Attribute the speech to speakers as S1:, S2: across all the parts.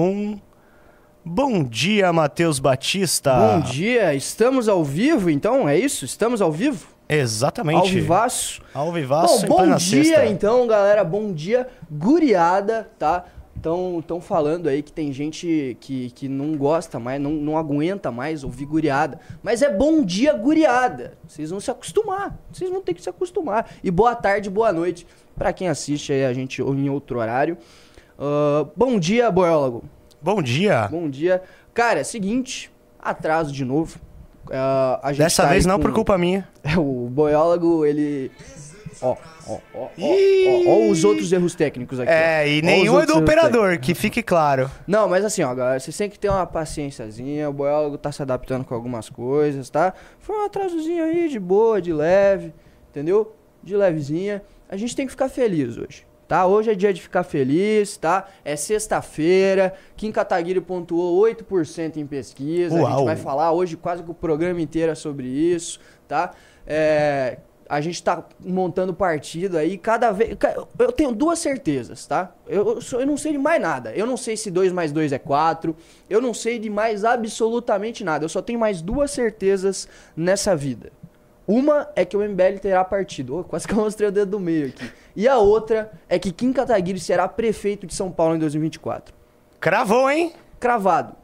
S1: um. Bom dia, Matheus Batista.
S2: Bom dia, estamos ao vivo então, é isso? Estamos ao vivo?
S1: Exatamente.
S2: Ao vivaço?
S1: Ao vivaço
S2: Bom, bom dia
S1: sexta.
S2: então, galera, bom dia, guriada, tá? Estão falando aí que tem gente que, que não gosta mais, não, não aguenta mais ouvir guriada. Mas é bom dia, guriada. Vocês vão se acostumar. Vocês vão ter que se acostumar. E boa tarde, boa noite pra quem assiste aí a gente em outro horário. Ah, bom dia, boiólogo.
S1: Bom dia.
S2: Bom dia. Cara, é seguinte, atraso de novo. Gente
S1: Dessa
S2: tá
S1: vez não
S2: com-
S1: por culpa minha.
S2: É, o boiólogo, ele. Ó, ó, ó, ó, os outros erros técnicos aqui.
S1: É,
S2: ó.
S1: e
S2: Ó
S1: nenhum é do operador, que fique claro.
S2: Não, mas assim, ó, galera, vocês têm que ter uma paciênciazinha. O boiólogo tá se adaptando com algumas coisas, tá? Foi um atrasozinho aí, de boa, de leve, entendeu? De levezinha. A gente tem que ficar feliz hoje. Tá? Hoje é dia de ficar feliz, tá? É sexta-feira. Kim Kataguiri pontuou 8% em pesquisa. A gente
S1: Uau.
S2: vai falar hoje quase que o programa inteiro é sobre isso, tá? É, a gente tá montando partido aí, cada vez. Eu tenho duas certezas, tá? Eu, eu não sei de mais nada. Eu não sei se 2 mais 2 é 4. Eu não sei de mais absolutamente nada. Eu só tenho mais duas certezas nessa vida. Uma é que o MBL terá partido. Ô, quase que eu mostrei o dedo do meio aqui. E a outra é que Kim Kataguiri será prefeito de São Paulo em 2024.
S1: Cravou, hein?
S2: Cravado.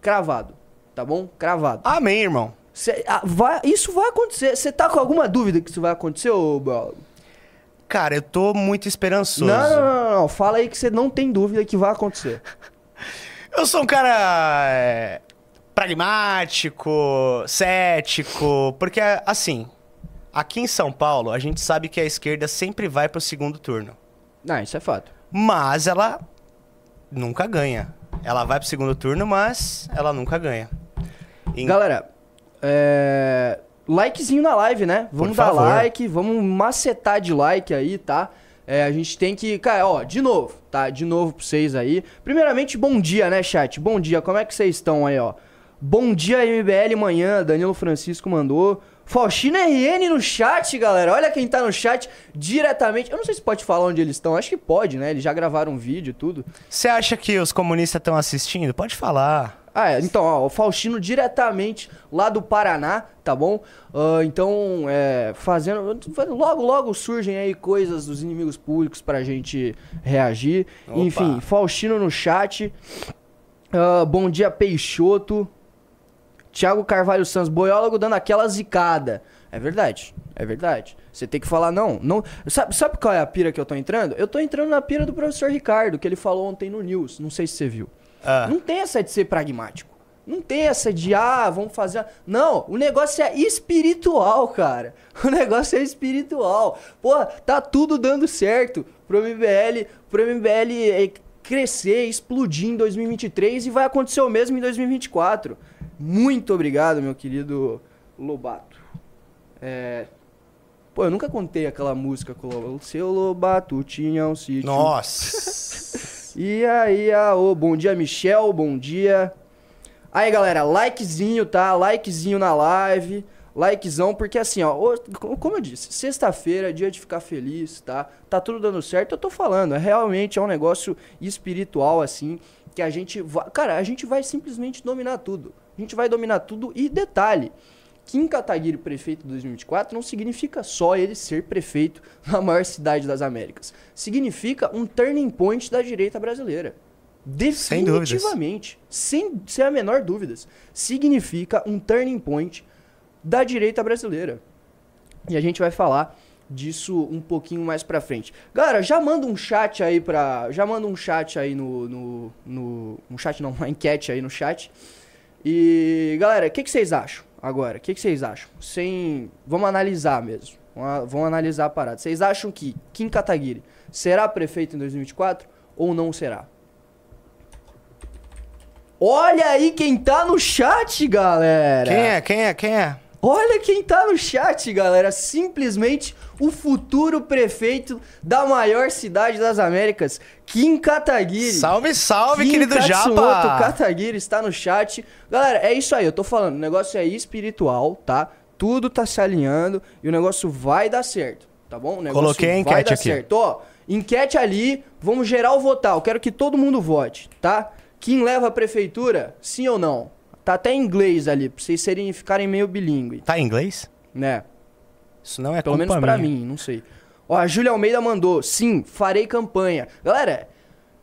S2: Cravado. Tá bom? Cravado.
S1: Amém, irmão.
S2: Cê- ah, vai- isso vai acontecer. Você tá com alguma dúvida que isso vai acontecer, ô biólogo?
S1: Cara, eu tô muito esperançoso.
S2: Não, não, não, não, não. Fala aí que você não tem dúvida que vai acontecer.
S1: Eu sou um cara é, pragmático, cético, porque assim, aqui em São Paulo, a gente sabe que a esquerda sempre vai pro segundo turno.
S2: Não, isso é fato.
S1: Mas ela nunca ganha. Ela vai pro segundo turno, mas ela nunca ganha. Em-
S2: Galera, é... likezinho na live, né? Vamos dar like, vamos macetar de like aí, tá? É, a gente tem que. Cara, ó, de novo, tá? De novo pra vocês aí. Primeiramente, bom dia, né, chat? Bom dia, como é que vocês estão aí, ó? Bom dia, MBL manhã, Danilo Francisco mandou. Faustino RN no chat, galera. Olha quem tá no chat diretamente. Eu não sei se pode falar onde eles estão. Acho que pode, né? Eles já gravaram um vídeo e tudo.
S1: Você acha que os comunistas estão assistindo? Pode falar.
S2: Ah, é. Então, ó, o Faustino diretamente lá do Paraná, tá bom? Ah, então, é, fazendo. Logo, logo surgem aí coisas dos inimigos públicos pra gente reagir.
S1: Opa.
S2: Enfim, Faustino no chat. Ah, bom dia, Peixoto. Thiago Carvalho Santos, boiólogo dando aquela zicada. É verdade, é verdade. Você tem que falar, não, não. Sabe, sabe qual é a pira que eu tô entrando? Eu tô entrando na pira do professor Ricardo, que ele falou ontem no News. Não sei se você viu.
S1: Ah,
S2: Não tem essa de ser pragmático. Não tem essa de, ah, vamos fazer. Não, o negócio é espiritual, cara. O negócio é espiritual. Pô, tá tudo dando certo pro MBL, pro MBL eh, crescer, explodir em 2023 e vai acontecer o mesmo em 2024. Muito obrigado, meu querido Lobato. É. Pô, eu nunca contei aquela música com o seu Lobato tinha um sítio.
S1: Nossa.
S2: E aí, aô, bom dia, Michel, bom dia. Aí, galera, likezinho, tá? Likezinho na live, likezão, porque assim, ó, como eu disse, sexta-feira, é dia de ficar feliz, tá? Tá tudo dando certo, eu tô falando, é realmente é um negócio espiritual, assim, que a gente vai, cara, a gente vai simplesmente dominar tudo. A gente vai dominar tudo e detalhe, Kim Kataguiri prefeito de 2024 não significa só ele ser prefeito na maior cidade das Américas. Significa um turning point da direita brasileira.
S1: Sem.
S2: Definitivamente. Sem, sem a menor dúvidas. Significa um turning point da direita brasileira. E a gente vai falar disso um pouquinho mais pra frente. Galera, já manda um chat aí pra. Já manda um chat aí no. no, no um chat não, uma enquete aí no chat. E, galera, o que, que vocês acham agora? O que, que vocês acham? Sem. Vamos analisar mesmo. Vamos, analisar a parada. Vocês acham que Kim Kataguiri será prefeito em 2024 ou não será? Olha aí quem tá no chat, galera!
S1: Quem é? Quem é? Quem é?
S2: Olha quem tá no chat, galera. Simplesmente o futuro prefeito da maior cidade das Américas, Kim Kataguiri.
S1: Salve, salve,
S2: Kim
S1: querido
S2: Katsumoto
S1: Japa!
S2: Kataguiri está no chat. Galera, é isso aí, eu tô falando, o negócio é espiritual, tá? Tudo tá se alinhando e o negócio vai dar certo, tá bom? O negócio
S1: Coloquei a
S2: vai
S1: enquete
S2: dar
S1: aqui.
S2: certo. Ó, enquete ali, vamos geral votar. Eu quero que todo mundo vote, tá? Quem leva a prefeitura? Sim ou não? Tá até em inglês ali, pra vocês serem, ficarem meio bilíngue,
S1: Tá em inglês?
S2: né?
S1: Isso não é
S2: Pelo menos pra
S1: minha.
S2: mim, não sei. Ó, a Júlia Almeida mandou, sim, farei campanha. Galera,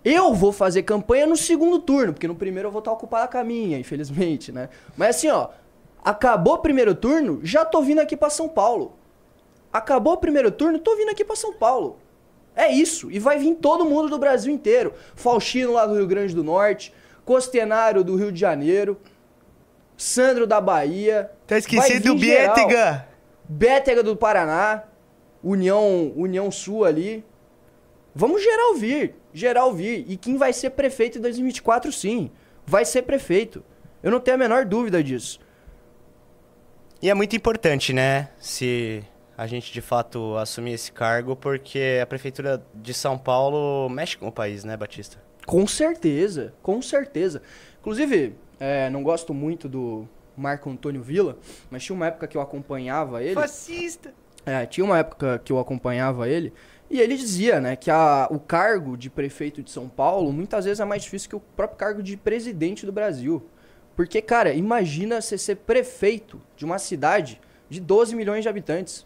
S2: eu vou fazer campanha no segundo turno, porque no primeiro eu vou estar ocupado a minha, infelizmente, né? Mas assim, ó, acabou o primeiro turno, já tô vindo aqui pra São Paulo. Acabou o primeiro turno, tô vindo aqui pra São Paulo. É isso, e vai vir todo mundo do Brasil inteiro. Faustino lá do Rio Grande do Norte, Costenário do Rio de Janeiro, Sandro da Bahia.
S1: Tá esquecido do. Bietega.
S2: Bétega do Paraná, União, União Sul ali. Vamos geral vir, geral vir. E quem vai ser prefeito em 2024, sim. Vai ser prefeito. Eu não tenho a menor dúvida disso.
S1: E é muito importante, né? Se a gente de fato assumir esse cargo, porque a prefeitura de São Paulo mexe com o país, né, Batista?
S2: Com certeza, com certeza. Inclusive, é, não gosto muito do Marco Antônio Villa, mas tinha uma época que eu acompanhava ele.
S1: Fascista.
S2: É, tinha uma época que eu acompanhava ele e ele dizia, né, que a, o cargo de prefeito de São Paulo muitas vezes é mais difícil que o próprio cargo de presidente do Brasil. Porque, cara, imagina você ser prefeito de uma cidade de 12 milhões de habitantes.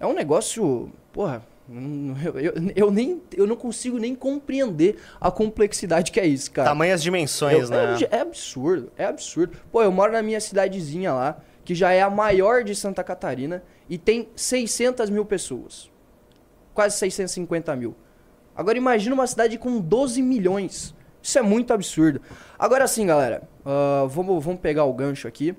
S2: É um negócio, porra, eu, eu, eu nem, eu não consigo nem compreender a complexidade que é isso, cara.
S1: Tamanhas dimensões,
S2: Eu-
S1: né?
S2: é, é absurdo, é absurdo. Pô, eu moro na minha cidadezinha lá, que já é a maior de Santa Catarina, e tem 600 mil pessoas. Quase 650 mil. Agora imagina uma cidade com 12 milhões. Isso é muito absurdo. Agora sim, galera, ah, vamos, vamos pegar o gancho aqui.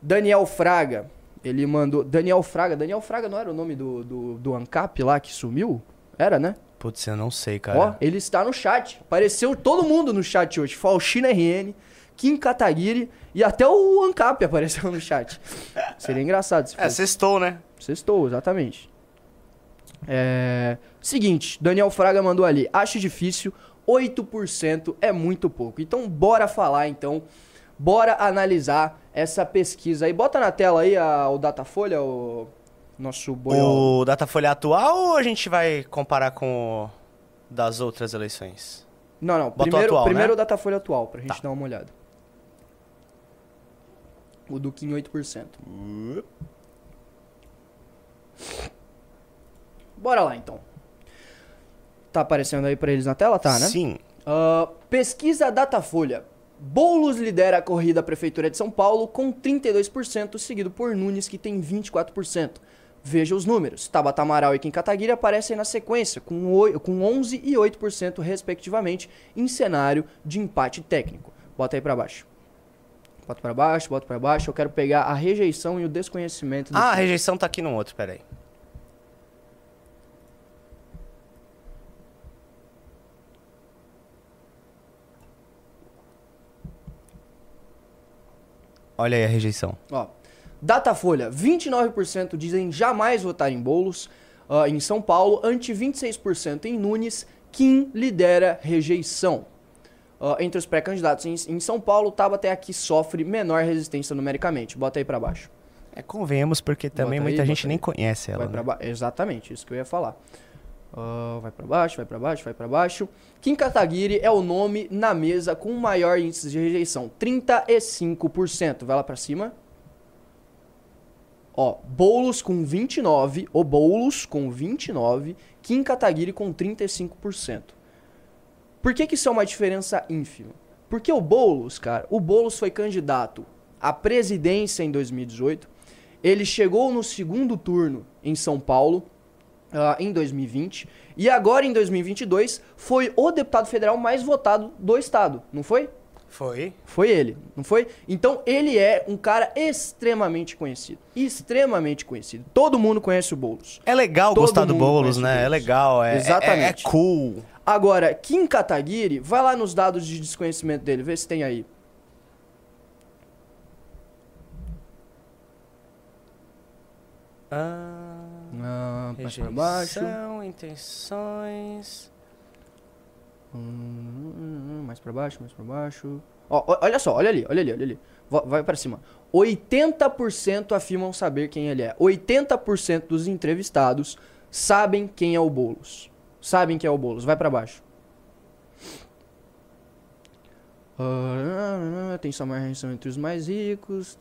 S2: Daniel Fraga, ele mandou. Daniel Fraga, Daniel Fraga não era o nome do, do, do ANCAP lá que sumiu? Era, né?
S1: Putz, eu não sei, cara.
S2: Ó, ele está no chat. Apareceu todo mundo no chat hoje. Faustina RN, Kim Kataguiri e até o Ancap apareceu no chat. Seria engraçado se
S1: É,
S2: fosse.
S1: sextou, né?
S2: Sextou, exatamente. É... Seguinte, Daniel Fraga mandou ali. Acho difícil, 8% é muito pouco. Então, bora falar, então. Bora analisar essa pesquisa aí. Bota na tela aí a, o Datafolha, o nosso boiol.
S1: O Datafolha atual ou a gente vai comparar com o das outras eleições?
S2: Não, não.
S1: Bota o
S2: Primeiro,
S1: atual,
S2: primeiro
S1: né?
S2: o Datafolha atual, pra gente
S1: Tá.
S2: dar uma olhada. O do Kim 8%. Bora lá, então. Tá aparecendo aí pra eles na tela? Tá, né?
S1: Sim.
S2: Ah, pesquisa Datafolha. Boulos lidera a corrida à Prefeitura de São Paulo com 32%, seguido por Nunes, que tem 24%. Veja os números. Tabata Amaral e Kim Kataguiri aparecem na sequência, com, oi- com 11% e 8%, respectivamente, em cenário de empate técnico. Bota aí pra baixo. Bota pra baixo, bota pra baixo. Eu quero pegar a rejeição e o desconhecimento.
S1: Ah, a rejeição tá aqui no outro, peraí. Olha aí a rejeição.
S2: Ó, Datafolha, 29% dizem jamais votar em bolos ah, em São Paulo, ante 26% em Nunes, Kim lidera rejeição. Ah, entre os pré-candidatos em, em São Paulo, Tabata é a que sofre menor resistência numericamente. Bota aí pra baixo.
S1: É, convenhamos, porque também
S2: Bota aí,
S1: muita gente nem conhece ela. né?
S2: ba- Exatamente, isso que eu ia falar. Vai pra baixo, vai pra baixo, vai pra baixo. Kim Kataguiri é o nome na mesa com o maior índice de rejeição, 35%. Vai lá pra cima. Ó, Boulos com 29, o Boulos com 29, Kim Kataguiri com 35%. Por que que isso é uma diferença ínfima? Porque o Boulos, cara, o Boulos foi candidato à presidência em 2018. Ele chegou no segundo turno em São Paulo ah, em 2020 e agora em 2022 foi o deputado federal mais votado do estado, não foi?
S1: Foi.
S2: Foi ele, não foi? Então ele é um cara extremamente conhecido, extremamente conhecido. Todo mundo conhece o Boulos.
S1: É legal
S2: Todo
S1: gostar do Boulos, né? É
S2: Boulos.
S1: legal, é, é-
S2: Exatamente.
S1: é cool.
S2: Agora, Kim Kataguiri, vai lá nos dados de desconhecimento dele, vê se tem aí.
S1: Ah,
S2: Ah, mais pra baixo.
S1: rejeição, intenções...
S2: Hum, mais pra baixo, mais pra baixo. Ó, olha só, olha ali, olha ali, olha ali. Va- Vai pra cima. 80% afirmam saber quem ele é. 80% dos entrevistados sabem quem é o Boulos. Sabem quem é o Boulos. Vai pra baixo. Ah, tem só mais rejeição entre os mais ricos.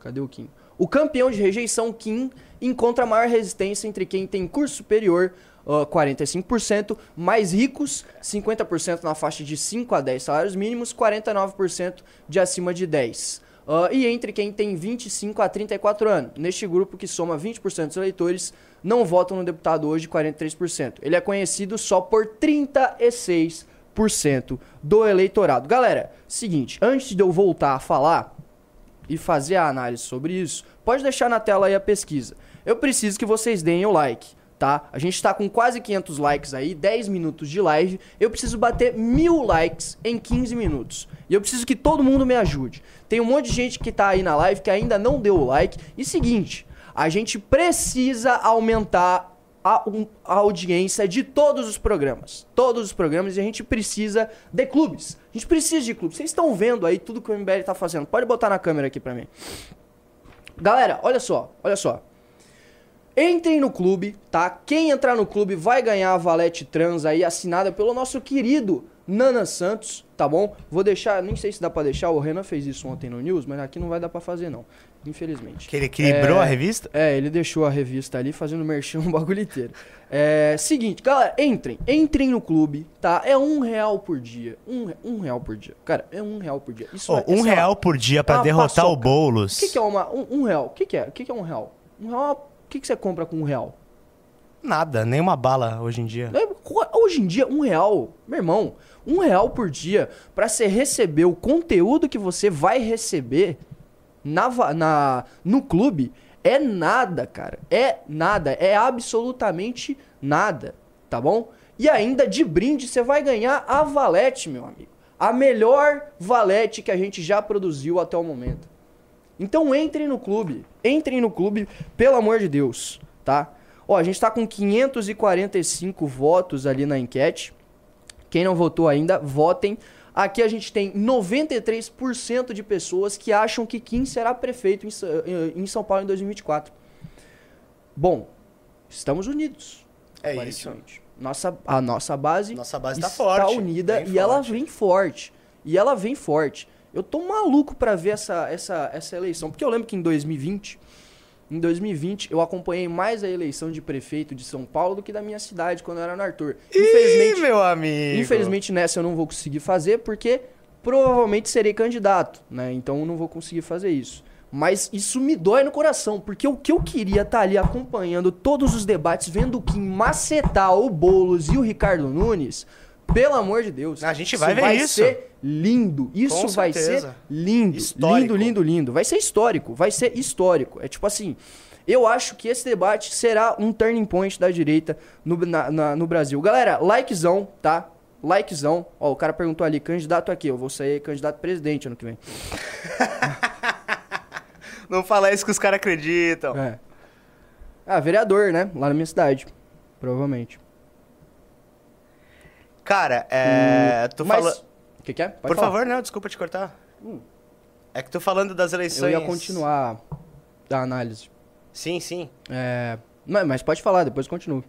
S2: Cadê o Kim? O campeão de rejeição, Kim, encontra maior resistência entre quem tem curso superior, ah, 45%, mais ricos, 50% na faixa de 5 a 10 salários mínimos, 49% de acima de 10. Ah, e entre quem tem 25 a 34 anos. Neste grupo, que soma 20% dos eleitores, não votam no deputado hoje, 43%. Ele é conhecido só por 36% do eleitorado. Galera, seguinte, antes de eu voltar a falar e fazer a análise sobre isso, pode deixar na tela aí a pesquisa. Eu preciso que vocês deem o like, tá? A gente tá com quase 500 likes aí, 10 minutos de live. Eu preciso bater mil likes em 15 minutos. E eu preciso que todo mundo me ajude. Tem um monte de gente que tá aí na live que ainda não deu o like. E seguinte, a gente precisa aumentar a, um- a audiência de todos os programas. Todos os programas e a gente precisa de clubes. A gente precisa de clubes. Vocês estão vendo aí tudo que o MBL tá fazendo. Pode botar na câmera aqui pra mim. Galera, olha só, olha só. Entrem no clube, tá? Quem entrar no clube vai ganhar a Valete Trans aí, assinada pelo nosso querido Nana Santos, tá bom? Vou deixar, nem sei se dá pra deixar, o Renan fez isso ontem no News, mas aqui não vai dar pra fazer não, infelizmente.
S1: Que ele equilibrou
S2: É,
S1: a revista?
S2: É, ele deixou a revista ali fazendo merchan o bagulho inteiro. É, seguinte, galera, entrem, entrem no clube, tá? É um real por dia, um, um real por dia. Cara, é um real por dia. Isso
S1: Ô,
S2: é,
S1: um
S2: lá,
S1: real por dia pra
S2: uma
S1: derrotar o
S2: paçoca.
S1: Boulos.
S2: o que, que é uma, um, um real? O que, que é? O que, que é um real? Um real, o que, que você compra com um real?
S1: Nada, nem uma bala hoje em dia.
S2: É, Hoje em dia, um real, meu irmão, um real por dia pra você receber o conteúdo que você vai receber na, na, no clube é nada, cara. É nada. É absolutamente nada, tá bom? E ainda de brinde você vai ganhar a Valete, meu amigo. A melhor Valete que a gente já produziu até o momento. Então entrem no clube. Entrem no clube, pelo amor de Deus, tá? Ó, a gente tá com 545 votos ali na enquete. Quem não votou ainda, votem. Aqui a gente tem 93% de pessoas que acham que Kim será prefeito em em São Paulo em 2024. Bom, estamos unidos.
S1: É
S2: aparentemente. Nossa, a nossa base
S1: Nossa base tá
S2: está
S1: forte.
S2: unida e ela
S1: forte.
S2: vem forte. E ela vem forte. Eu tô maluco pra ver essa, essa, essa eleição. Porque eu lembro que em 2020, em 2020, eu acompanhei mais a eleição de prefeito de São Paulo do que da minha cidade, quando eu era no Arthur.
S1: Ih,
S2: Infelizmente,
S1: meu amigo.
S2: infelizmente nessa eu não vou conseguir fazer, porque provavelmente serei candidato, né? Então eu não vou conseguir fazer isso. Mas isso me dói no coração, porque o que eu queria estar ali acompanhando todos os debates, vendo o Kim macetar o Boulos e o Ricardo Nunes, pelo amor de Deus.
S1: A gente vai ver
S2: vai
S1: isso.
S2: ser lindo. Isso
S1: Com
S2: vai
S1: certeza.
S2: ser lindo.
S1: Histórico.
S2: Lindo, lindo, lindo. Vai ser histórico. Vai ser histórico. É tipo assim. Eu acho que esse debate será um turning point da direita no, na- na- no Brasil. Galera, likezão, tá? Likezão. Ó, o cara perguntou ali, candidato aqui. Eu vou ser candidato presidente ano que vem.
S1: Não fala isso que os caras acreditam.
S2: É. Ah, vereador, né? Lá na minha cidade. Provavelmente.
S1: Cara, é. Tu
S2: Mas...
S1: fala...
S2: O que, que é? Pode
S1: Por
S2: falar.
S1: favor, não, desculpa te cortar.
S2: Hum.
S1: É que tu falando das
S2: Eu
S1: eleições.
S2: ia continuar a análise.
S1: Sim, sim.
S2: É... Mas pode falar, depois continuo.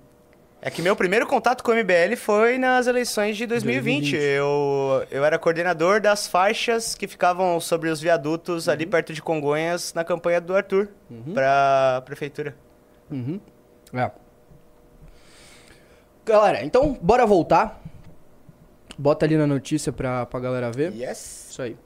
S1: É que meu primeiro contato com o MBL foi nas eleições de 2020.
S2: 2020.
S1: Eu, eu era coordenador das faixas que ficavam sobre os viadutos
S2: Uhum.
S1: ali perto de Congonhas na campanha do Arthur pra prefeitura.
S2: Uhum. É. Galera, então bora voltar. Bota ali na notícia pra, pra galera ver.
S1: Yes.
S2: Isso aí.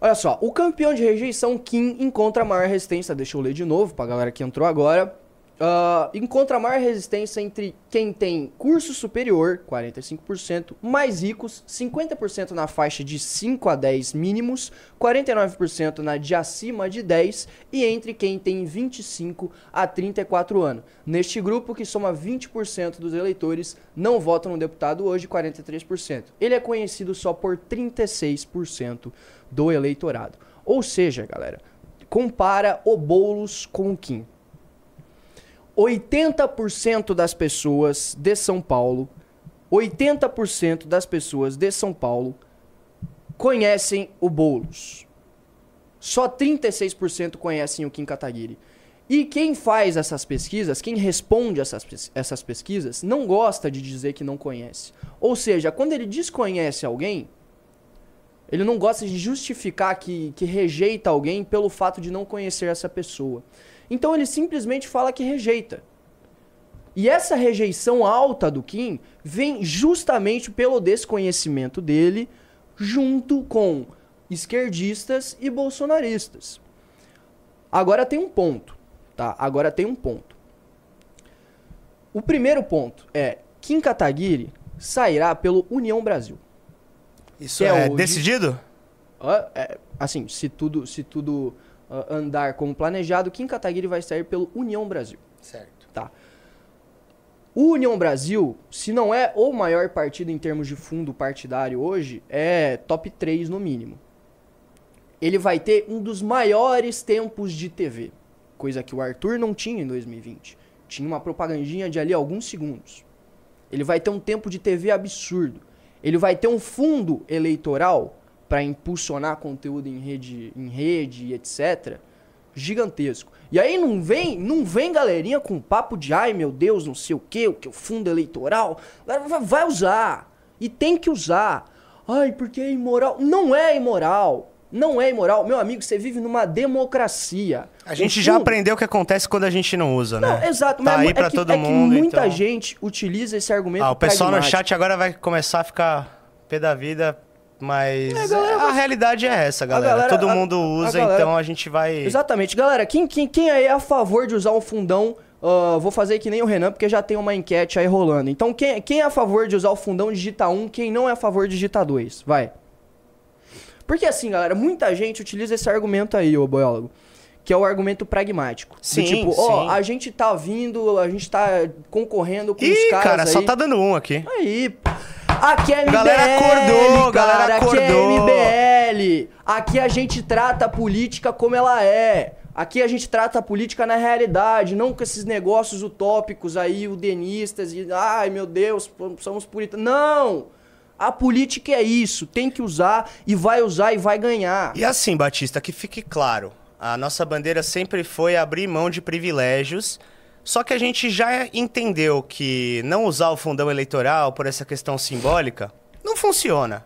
S2: Olha só, o campeão de rejeição Kim encontra maior resistência. Deixa eu ler de novo pra galera que entrou agora. Ah, encontra maior resistência entre quem tem curso superior, 45%, mais ricos, 50% na faixa de 5 a 10 mínimos, 49% na de acima de 10 e entre quem tem 25 a 34 anos. Neste grupo, que soma 20% dos eleitores, não votam no deputado hoje, 43%. Ele é conhecido só por 36% do eleitorado. Ou seja, galera, compara o Boulos com o Kim. 80% das pessoas de São Paulo, 80% das pessoas de São Paulo conhecem o Boulos. Só 36% conhecem o Kim Kataguiri. E quem faz essas pesquisas, quem responde essas, essas pesquisas, não gosta de dizer que não conhece. Ou seja, quando ele desconhece alguém, Ele não gosta de justificar que, que rejeita alguém pelo fato de não conhecer essa pessoa. Então ele simplesmente fala que rejeita. E essa rejeição alta do Kim vem justamente pelo desconhecimento dele, junto com esquerdistas e bolsonaristas. Agora tem um ponto, tá? Agora tem um ponto. O primeiro ponto é Kim Kataguiri sairá pelo União Brasil.
S1: Isso
S2: é
S1: é,
S2: hoje-
S1: decidido?
S2: Ah, é, assim, se tudo, se tudo ah, andar como planejado, Kim Kataguiri vai sair pelo União Brasil.
S1: Certo.
S2: Tá. O União Brasil, se não é o maior partido em termos de fundo partidário hoje, é top 3 no mínimo. Ele vai ter um dos maiores tempos de TV, coisa que o Arthur não tinha em 2020. Tinha uma propagandinha de ali alguns segundos. Ele vai ter um tempo de TV absurdo. Ele vai ter um fundo eleitoral para impulsionar conteúdo em rede, em rede, e etc. Gigantesco. E aí não vem, não vem galerinha com papo de ai meu Deus, não sei o que, o que o fundo eleitoral. Vai- usar. E tem que usar. Ai, porque é imoral. Não é imoral. Não é imoral. Meu amigo, você vive numa democracia.
S1: A gente
S2: O
S1: já
S2: fundo-
S1: aprendeu o que acontece quando a gente não usa,
S2: Não,
S1: né?
S2: exato,
S1: Tá
S2: mas
S1: aí
S2: é que,
S1: todo
S2: é
S1: mundo,
S2: muita
S1: então.
S2: gente utiliza esse argumento
S1: Ah, o pessoal no chat agora vai começar a ficar pé da vida, mas
S2: É, a galera
S1: a realidade é essa, galera.
S2: galera-
S1: Todo
S2: a-
S1: mundo
S2: a
S1: usa,
S2: galera-
S1: então a gente vai...
S2: Exatamente. Galera, quem, quem, quem aí é a favor de usar um fundão? ah, vou fazer que nem o Renan, porque já tem uma enquete aí rolando. Então, quem, quem é a favor de usar o fundão, digita 1. Quem não é a favor, digita 2. Vai. Porque assim, galera, muita gente utiliza esse argumento aí, ô boiólogo. Que é o argumento pragmático.
S1: Sim,
S2: tipo, ó,
S1: sim.
S2: a gente tá vindo, a gente tá concorrendo com os
S1: Ih,
S2: caras
S1: cara,
S2: aí.
S1: só tá dando um aqui.
S2: Aí, aqui é MBL,
S1: Galera acordou,
S2: cara,
S1: galera
S2: aqui é
S1: acordou.
S2: MBL. Aqui a gente trata a política como ela é. Aqui a gente trata a política na realidade, não com esses negócios utópicos aí, udenistas e ai meu Deus, somos puritanos. Não! A política é isso, tem que usar e vai usar e vai ganhar.
S1: E assim, Batista, que fique claro, a nossa bandeira sempre foi abrir mão de privilégios, só que a gente já entendeu que não usar o fundão eleitoral por essa questão simbólica não funciona.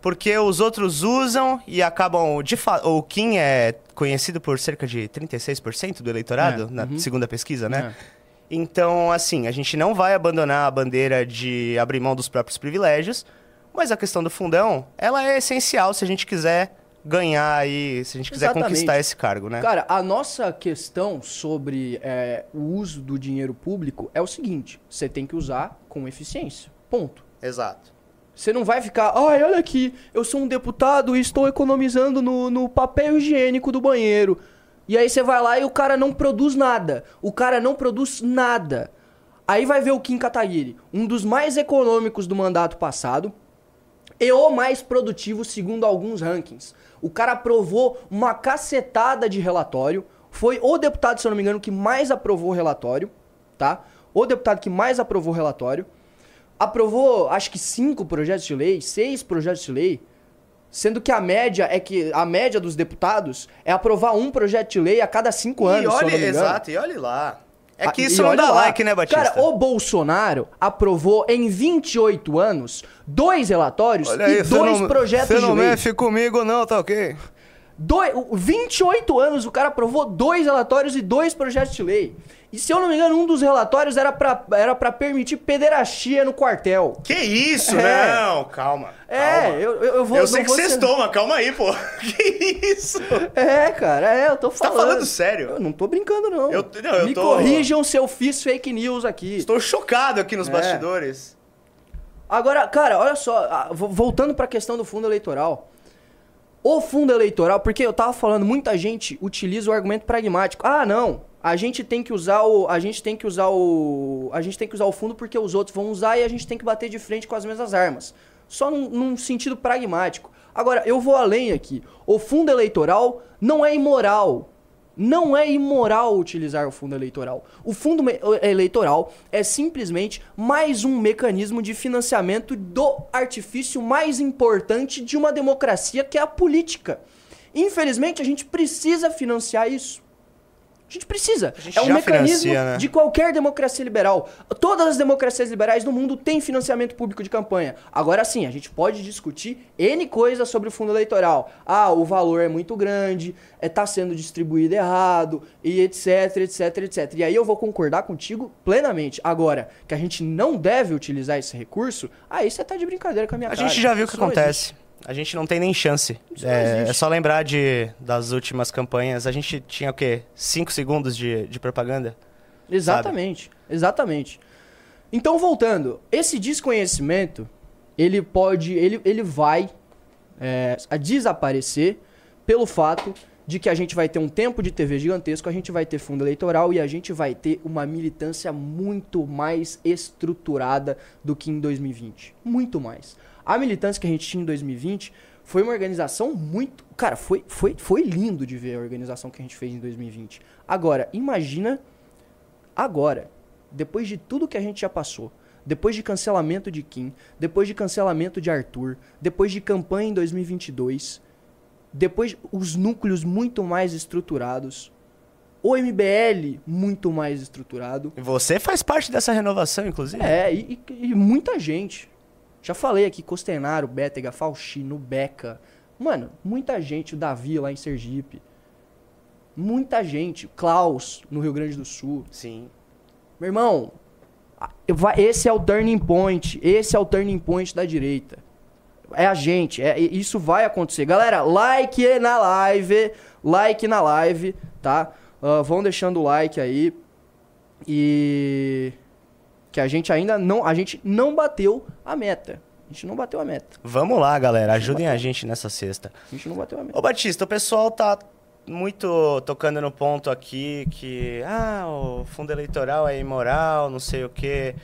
S1: Porque os outros usam e acabam. De fa... O Kim é conhecido por cerca de 36% do eleitorado,
S2: É,
S1: na
S2: uhum.
S1: segunda pesquisa, né?
S2: É.
S1: Então, assim, a gente não vai abandonar a bandeira de abrir mão dos próprios privilégios, mas a questão do fundão, ela é essencial se a gente quiser ganhar aí, se a gente quiser
S2: Exatamente.
S1: conquistar esse cargo, né?
S2: Cara, a nossa questão sobre é, o uso do dinheiro público é o seguinte: você tem que usar com eficiência. Ponto.
S1: Exato.
S2: Você não vai ficar, ai, olha aqui, eu sou um deputado e estou economizando no, no papel higiênico do banheiro. E aí você vai lá e o cara não produz nada. O cara não produz nada. Aí vai ver o Kim Kataguiri, um dos mais econômicos do mandato passado e o mais produtivo segundo alguns rankings. O cara aprovou uma cacetada de relatório. Foi o deputado, se eu não me engano, que mais aprovou o relatório, tá? O deputado que mais aprovou o relatório aprovou, acho que cinco projetos de lei, seis projetos de lei, sendo que a média é que a média dos deputados é aprovar um projeto de lei a cada cinco anos,
S1: e
S2: eu
S1: olha, exato, e olha lá. É que isso não
S2: olha
S1: dá
S2: lá.
S1: like, né, Batista?
S2: Cara, o Bolsonaro aprovou em 28 anos dois relatórios e dois projetos de lei.
S1: comigo não, tá ok?
S2: Doi- o- 28 anos o cara aprovou dois relatórios e dois projetos de lei. E se eu não me engano, um dos relatórios era pra, era pra permitir pederastia no quartel.
S1: Que isso?
S2: É.
S1: Não, calma.
S2: É,
S1: calma.
S2: eu, eu, eu vou.
S1: Eu sei que
S2: ser-
S1: sextou, mas calma aí, pô. Que isso?
S2: É, cara, é, eu tô
S1: tá
S2: falando.
S1: falando sério?
S2: Eu não tô brincando, não.
S1: Eu- não, eu
S2: Me
S1: tô-
S2: corrijam se eu fiz fake news aqui.
S1: Estou chocado aqui nos
S2: É.
S1: bastidores.
S2: Agora, cara, olha só, vo- voltando pra questão do fundo eleitoral. O fundo eleitoral, porque eu tava falando, muita gente utiliza o argumento pragmático. Ah, não, a gente tem que usar o a gente tem que usar o a gente tem que usar o fundo porque os outros vão usar e a gente tem que bater de frente com as mesmas armas. Só num, num sentido pragmático. Agora, eu vou além aqui. O fundo eleitoral não é imoral. Não é imoral utilizar o fundo eleitoral. O fundo eleitoral é simplesmente mais um mecanismo de financiamento do artifício mais importante de uma democracia, que é a política. Infelizmente, a gente precisa financiar isso. A gente precisa.
S1: gente
S2: é um mecanismo
S1: né?
S2: de qualquer democracia liberal. Todas as democracias liberais do mundo têm financiamento público de campanha. Agora sim, a gente pode discutir N coisas sobre o fundo eleitoral. Ah, o valor é muito grande, é, tá sendo distribuído errado, e etc, etc, etc. E aí eu vou concordar contigo plenamente. Agora, que a gente não deve utilizar esse recurso, aí você tá de brincadeira com a minha
S1: A
S2: cara.
S1: gente já viu o que acontece. A gente não tem nem chance. É, é só lembrar de, das últimas campanhas. A gente tinha o quê? Cinco segundos de, de propaganda?
S2: Exatamente, exatamente. Então, voltando, esse desconhecimento, ele pode, ele, ele vai é, a desaparecer pelo fato de que a gente vai ter um tempo de TV gigantesco, a gente vai ter fundo eleitoral e a gente vai ter uma militância muito mais estruturada do que em 2020. Muito mais. A militância que a gente tinha em 2020 foi uma organização muito. Cara, foi, foi, foi lindo de ver a organização que a gente fez em 2020. Agora, imagina agora, depois de tudo que a gente já passou, depois de cancelamento de Kim, depois de cancelamento de Arthur, depois de campanha em 2022, depois os núcleos muito mais estruturados, o MBL muito mais estruturado,
S1: você faz parte dessa renovação, inclusive.
S2: é, e, e- e muita gente. Já falei aqui, Costenaro, Bétega, Faustino, Beca. Mano, muita gente, o Davi lá em Sergipe. Muita gente, Klaus no Rio Grande do Sul.
S1: Sim.
S2: Meu irmão, esse é o turning point. Esse é o turning point da direita. É a gente, é, isso vai acontecer. Galera, like na live, like na live, tá? Ah, vão deixando o like aí. E que a gente ainda não, a gente não bateu a meta. A gente não bateu a meta.
S1: Vamos lá, galera. Ajudem a gente nessa sexta.
S2: A gente não bateu a meta.
S1: Ô, Batista, o pessoal tá muito tocando no ponto aqui que, ah, o fundo eleitoral é imoral, não sei o quê.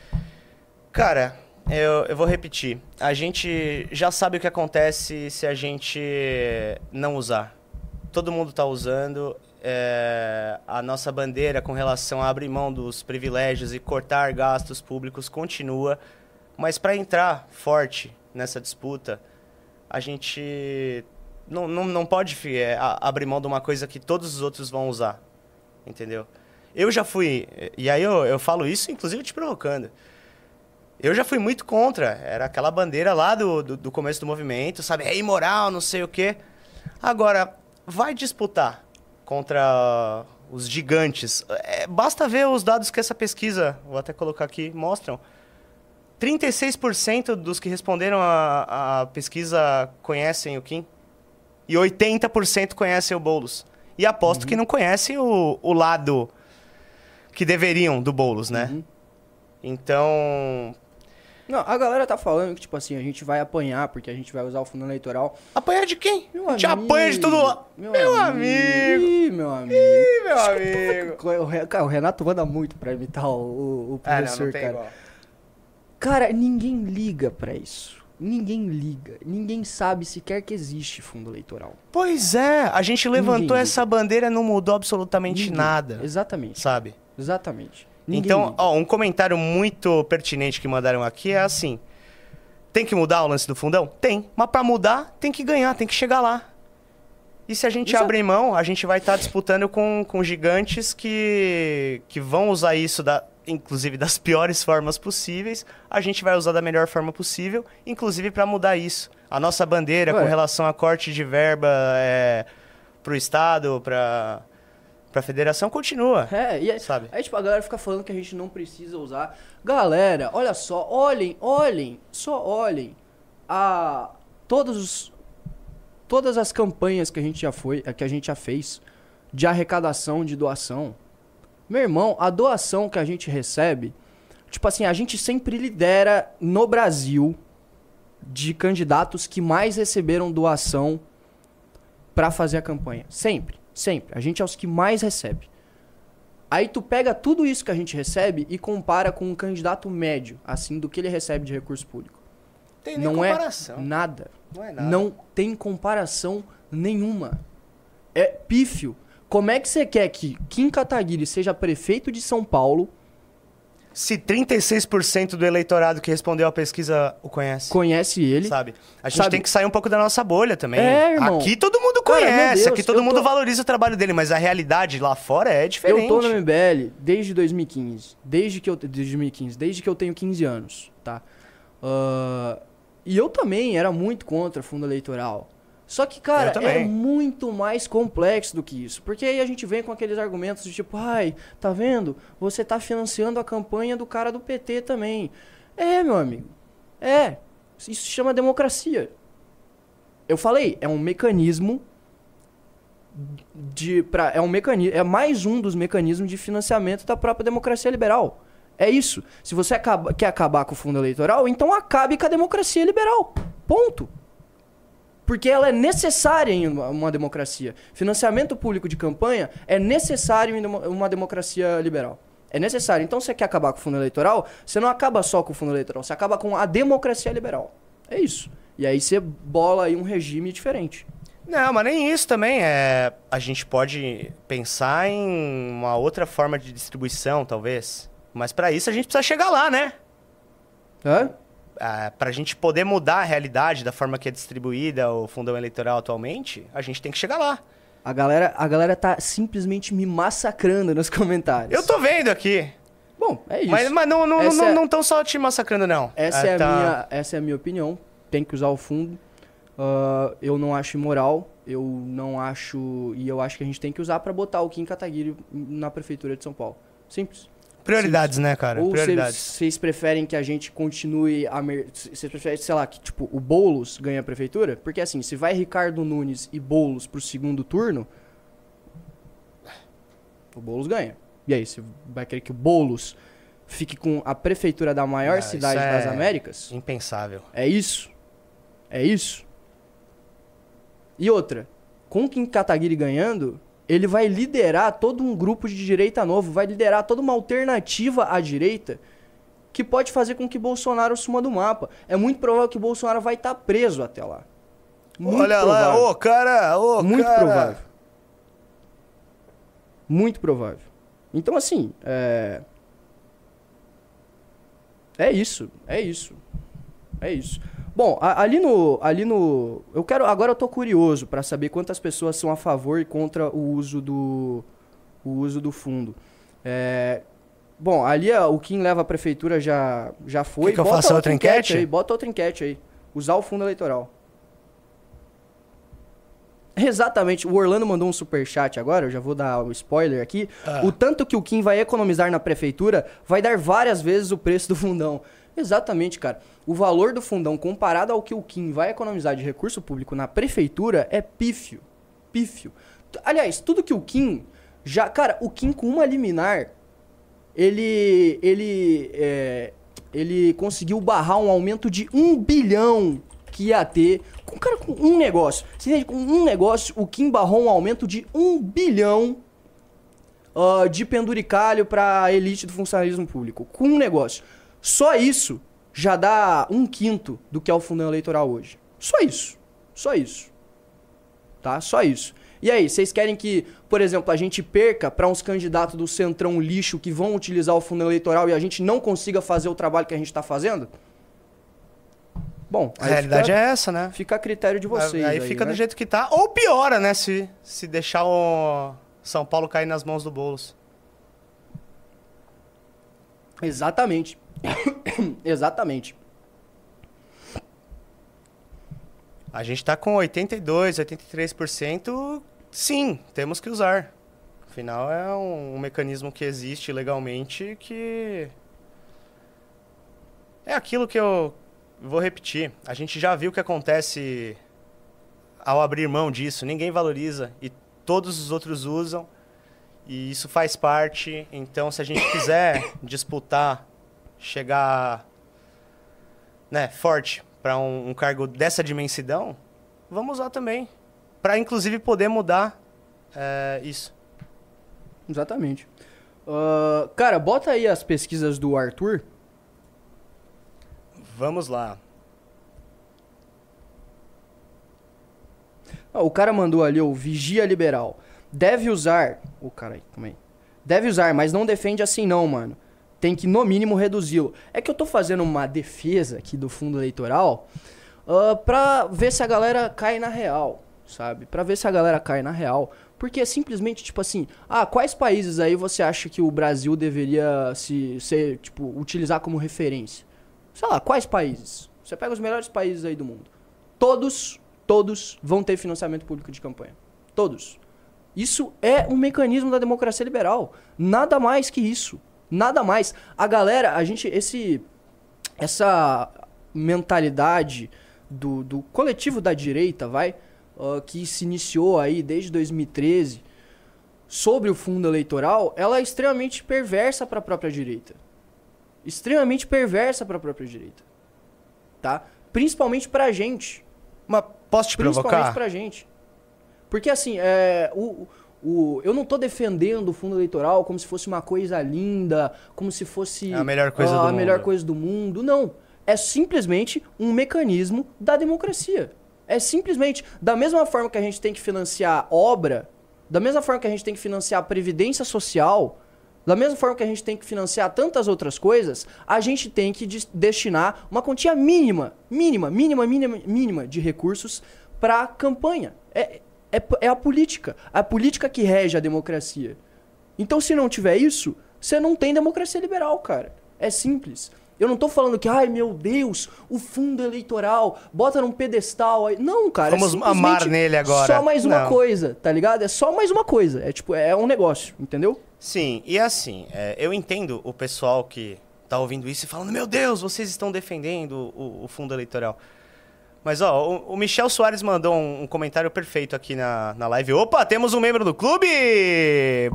S1: Cara, eu, eu vou repetir. A gente já sabe o que acontece se a gente não usar. Todo mundo tá usando. É, a nossa bandeira com relação a abrir mão dos privilégios e cortar gastos públicos continua. Mas para entrar forte nessa disputa, a gente não, não, não pode é, abrir mão de uma coisa que todos os outros vão usar. Entendeu? Eu já fui. E aí eu, eu falo isso, inclusive, te provocando. Eu já fui muito contra. Era aquela bandeira lá do, do, do começo do movimento, sabe? É imoral, não sei o quê. Agora, vai disputar contra os gigantes. É, basta ver os dados que essa pesquisa, vou até colocar aqui, mostram. 36% dos que responderam a, a pesquisa conhecem o Kim. E 80% conhecem o Boulos. E aposto que não conhecem o, o lado que deveriam do Boulos, né?
S2: Uhum.
S1: Então,
S2: Não, a galera tá falando que, tipo assim, a gente vai apanhar porque a gente vai usar o fundo eleitoral.
S1: apanhar de quem?
S2: Meu
S1: A gente
S2: amigo,
S1: apanha de todo lado.
S2: Meu,
S1: Meu
S2: amigo. Ih, meu amigo.
S1: Ih, meu amigo.
S2: Cara, o Renato manda muito pra imitar o, o, o
S1: Ah, não,
S2: professor,
S1: não
S2: cara.
S1: igual.
S2: Cara, ninguém liga pra isso. Ninguém liga. Ninguém sabe sequer que existe fundo eleitoral.
S1: Pois é, a gente levantou
S2: Ninguém
S1: essa bandeira e não mudou absolutamente
S2: Ninguém.
S1: nada,
S2: Exatamente.
S1: sabe?
S2: Exatamente. Ninguém
S1: então, ó, um comentário muito pertinente que mandaram aqui é assim: tem que mudar o lance do fundão? Tem. Mas pra mudar, tem que ganhar, tem que chegar lá. E se a gente
S2: Exato.
S1: abrir mão, a gente vai estar disputando com, com gigantes que, que vão usar isso, da, inclusive das piores formas possíveis. A gente vai usar da melhor forma possível, inclusive para mudar isso. A nossa bandeira
S2: Ué.
S1: com relação a corte de verba é, para o Estado, para a federação, continua.
S2: É, e aí,
S1: Sabe?
S2: aí, tipo, a galera fica falando que a gente não precisa usar. Galera, olha só, olhem, olhem, só olhem a todos os todas as campanhas que a gente já foi, que a gente já fez de arrecadação de doação. Meu irmão, a doação que a gente recebe, tipo assim, a gente sempre lidera no Brasil de candidatos que mais receberam doação pra fazer a campanha. Sempre, sempre. A gente é os que mais recebe. Aí tu pega tudo isso que a gente recebe e compara com um candidato médio, assim, do que ele recebe de recurso público.
S1: Tem
S2: Não é nada.
S1: Não é nada.
S2: Não tem comparação nenhuma. É pífio. Como é que você quer que Kim Kataguiri seja prefeito de São Paulo
S1: Se 36% do eleitorado que respondeu à pesquisa o conhece.
S2: Conhece ele.
S1: Sabe? A gente
S2: Sabe-
S1: tem que sair um pouco da nossa bolha também.
S2: É, irmão.
S1: Aqui todo mundo
S2: Cara,
S1: conhece,
S2: Deus,
S1: aqui todo mundo
S2: tô-
S1: valoriza o trabalho dele, mas a realidade lá fora é diferente.
S2: Eu tô no MBL desde 2015. Desde que eu. Desde 2015. Desde que eu tenho 15 anos, tá? Ah, e eu também era muito contra fundo eleitoral. Só que, cara, é muito mais complexo do que isso. Porque aí a gente vem com aqueles argumentos de tipo, ai, tá vendo? Você tá financiando a campanha do cara do PT também. É, meu amigo. É. Isso se chama democracia. Eu falei, é um mecanismo de pra, é um mecanismo é mais um dos mecanismos de financiamento da própria democracia liberal é isso se você acaba- quer acabar com o fundo eleitoral então acabe com a democracia liberal ponto porque ela é necessária em uma, uma democracia financiamento público de campanha é necessário em uma, democracia liberal é necessário então você quer acabar com o fundo eleitoral você não acaba só com o fundo eleitoral você acaba com a democracia liberal é isso e aí você bola aí um regime diferente
S1: Não, mas nem isso também. É, a gente pode pensar em uma outra forma de distribuição, talvez. Mas pra isso a gente precisa chegar lá, né?
S2: Hã?
S1: Ah, pra gente poder mudar a realidade da forma que é distribuída o fundão eleitoral atualmente, a gente tem que chegar lá.
S2: A galera, a galera tá simplesmente me massacrando nos comentários.
S1: Eu tô vendo aqui.
S2: Bom, é isso.
S1: Mas, mas não não
S2: Essa
S1: não
S2: é-
S1: não estão só te massacrando, não.
S2: essa,
S1: Ah,
S2: é a
S1: tá.
S2: minha, essa é a minha opinião. Tem que usar o fundo. Ah, eu não acho imoral. Eu não acho. E eu acho que a gente tem que usar pra botar o Kim Kataguiri na prefeitura de São Paulo. Simples.
S1: Prioridades, né, cara?
S2: Ou
S1: Prioridades.
S2: vocês preferem que a gente continue a. Vocês preferem, sei lá, que tipo, o Boulos ganhe a prefeitura? Porque assim, se vai Ricardo Nunes e Boulos pro segundo turno, o Boulos ganha. E aí, você vai querer que o Boulos fique com a prefeitura da maior
S1: Ah,
S2: cidade
S1: isso
S2: das
S1: é
S2: Américas?
S1: Impensável.
S2: É isso? É isso? E outra, com o Kim Kataguiri ganhando, ele vai liderar todo um grupo de direita novo, vai liderar toda uma alternativa à direita que pode fazer com que Bolsonaro suma do mapa. É muito provável que Bolsonaro vai estar preso até lá. Muito
S1: Olha
S2: provável.
S1: lá, ô cara, ô
S2: Muito
S1: cara.
S2: provável. Muito provável. Então, assim, é. É isso, é isso. É isso. Bom, a- ali no. Ali no. Eu quero. Agora eu tô curioso pra saber quantas pessoas são a favor e contra o uso do. O uso do fundo. É, Bom, ali ó, o Kim leva a prefeitura já, já foi.
S1: Quer que eu
S2: Bota
S1: faça outra enquete?
S2: aí, bota outra enquete aí. Usar o fundo eleitoral. Exatamente. O Orlando mandou um superchat agora, eu já vou dar o spoiler aqui.
S1: Ah.
S2: O tanto que o Kim vai economizar na prefeitura vai dar várias vezes o preço do fundão. Exatamente, cara. O valor do fundão comparado ao que o Kim vai economizar de recurso público na prefeitura é pífio. Pífio. Aliás, tudo que o Kim já. Cara, o Kim com uma liminar, ele. Ele. é, ele conseguiu barrar um aumento de um bilhão que ia ter. Com, cara, com um negócio. Você entende? Com um negócio, o Kim barrou um aumento de um bilhão ah, de penduricalho pra elite do funcionalismo público. Com um negócio. Só isso já dá um quinto do que é o fundão eleitoral hoje. Só isso. Só isso. Tá? Só isso. E aí, vocês querem que, por exemplo, a gente perca pra uns candidatos do centrão lixo que vão utilizar o fundo eleitoral e a gente não consiga fazer o trabalho que a gente tá fazendo? Bom,
S1: A realidade
S2: fica,
S1: é essa, né?
S2: fica a critério de vocês.
S1: aí, fica
S2: né?
S1: do jeito que tá. Ou piora, né? Se, se deixar o São Paulo cair nas mãos do Boulos.
S2: Exatamente. Exatamente.
S1: A gente tá com 82, 83%. Sim, temos que usar. Afinal, é um, um mecanismo que existe legalmente que. É aquilo que eu vou repetir. A gente já viu o que acontece ao abrir mão disso. Ninguém valoriza e todos os outros usam. E isso faz parte. Então, se a gente quiser disputar, chegar né, forte para um, um cargo dessa dimensão, vamos usar também. Para, inclusive, poder mudar é, isso.
S2: Exatamente. Ah, cara, bota aí as pesquisas do Arthur.
S1: Vamos lá.
S2: Ah, o cara mandou ali o Vigia Liberal. Deve usar. O cara aí, calma aí. Deve usar, mas não defende assim não, mano. Tem que, no mínimo, reduzi-lo. É que eu tô fazendo uma defesa aqui do fundo eleitoral uh, pra ver se a galera cai na real, sabe? Pra ver se a galera cai na real. Porque é simplesmente, tipo assim, ah, quais países aí você acha que o Brasil deveria se ser, tipo, utilizar como referência? Sei lá, quais países? Você pega os melhores países aí do mundo. Todos, todos vão ter financiamento público de campanha. Todos. Isso é um mecanismo da democracia liberal. Nada mais que isso. Nada mais. A galera, a gente, esse, essa mentalidade do, do coletivo da direita, vai, uh, que se iniciou aí desde 2013 sobre o fundo eleitoral, ela é extremamente perversa para a própria direita. Extremamente perversa para a própria direita. Tá? Principalmente pra gente.
S1: Mas posso te
S2: Principalmente
S1: provocar?
S2: pra gente. Porque assim, é, o, o, eu não tô defendendo o fundo eleitoral como se fosse uma coisa linda, como se fosse
S1: É a melhor coisa
S2: ah,
S1: do
S2: a melhor
S1: mundo.
S2: coisa do mundo. Não. É simplesmente um mecanismo da democracia. É simplesmente da mesma forma que a gente tem que financiar obra, da mesma forma que a gente tem que financiar a previdência social, da mesma forma que a gente tem que financiar tantas outras coisas, a gente tem que des- destinar uma quantia mínima, mínima, mínima, mínima, mínima de recursos para campanha. É, é, é a política. A política que rege a democracia. Então, se não tiver isso, você não tem democracia liberal, cara. É simples. Eu não tô falando que, ai meu Deus, o fundo eleitoral, bota num pedestal aí. Não, cara.
S1: Vamos
S2: é
S1: amar nele agora.
S2: Só mais uma
S1: Não.
S2: coisa, tá ligado? É só mais uma coisa. É tipo, é um negócio, entendeu?
S1: Sim, e assim, é, eu entendo o pessoal que tá ouvindo isso e falando, meu Deus, vocês estão defendendo o, o fundo eleitoral. Mas, ó, o, o Michel Soares mandou um, um comentário perfeito aqui na, na live. Opa, temos um membro do clube!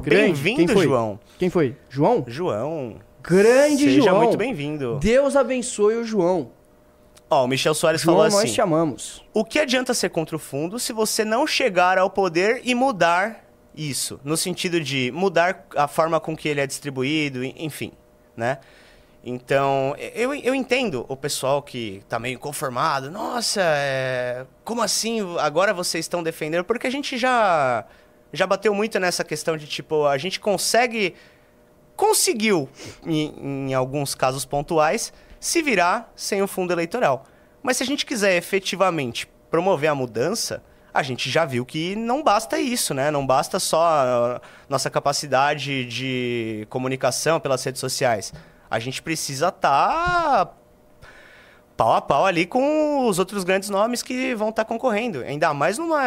S1: Bem-vindo? João.
S2: Quem foi? João?
S1: João.
S2: Grande
S1: Seja
S2: João.
S1: muito bem-vindo.
S2: Deus abençoe o João.
S1: Ó, o Michel Soares
S2: João,
S1: falou
S2: nós
S1: assim:
S2: te amamos.
S1: O que adianta ser contra o fundo se você não chegar ao poder e mudar isso? No sentido de mudar a forma com que ele é distribuído, enfim, né? Então, eu, eu entendo o pessoal que tá meio inconformado. Nossa, é, como assim agora vocês estão defendendo? Porque a gente já, já bateu muito nessa questão de, tipo, a gente consegue... Conseguiu, em, em alguns casos pontuais, se virar sem o fundo eleitoral. Mas se a gente quiser efetivamente promover a mudança, a gente já viu que não basta isso, né? Não basta só nossa capacidade de comunicação pelas redes sociais. A gente precisa estar pau a pau ali com os outros grandes nomes que vão estar concorrendo. Ainda mais numa.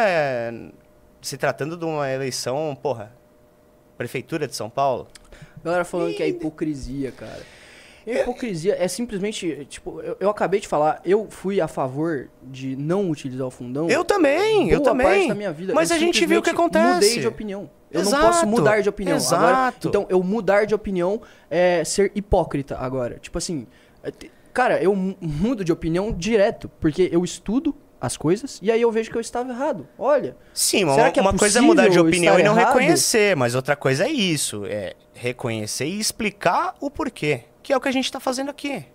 S1: Se tratando de uma eleição, porra. Prefeitura de São Paulo.
S2: Galera falando que é hipocrisia, cara. Hipocrisia é simplesmente, tipo, eu, eu acabei de falar, eu fui a favor de não utilizar o fundão.
S1: Eu também, eu também. Mas
S2: Eu
S1: a gente viu o que acontece.
S2: Mudei de opinião. Eu não
S1: Exato,
S2: posso mudar de opinião. Agora,
S1: exato.
S2: então, eu mudar de opinião é ser hipócrita agora. Tipo assim, é cara, eu mu- mudo de opinião direto, porque eu estudo as coisas e aí eu vejo que eu estava errado. Olha,
S1: Sim, uma,
S2: é
S1: uma coisa é mudar de opinião e não
S2: errado?
S1: reconhecer, mas outra coisa é isso, é reconhecer e explicar o porquê, que é o que a gente tá fazendo aqui.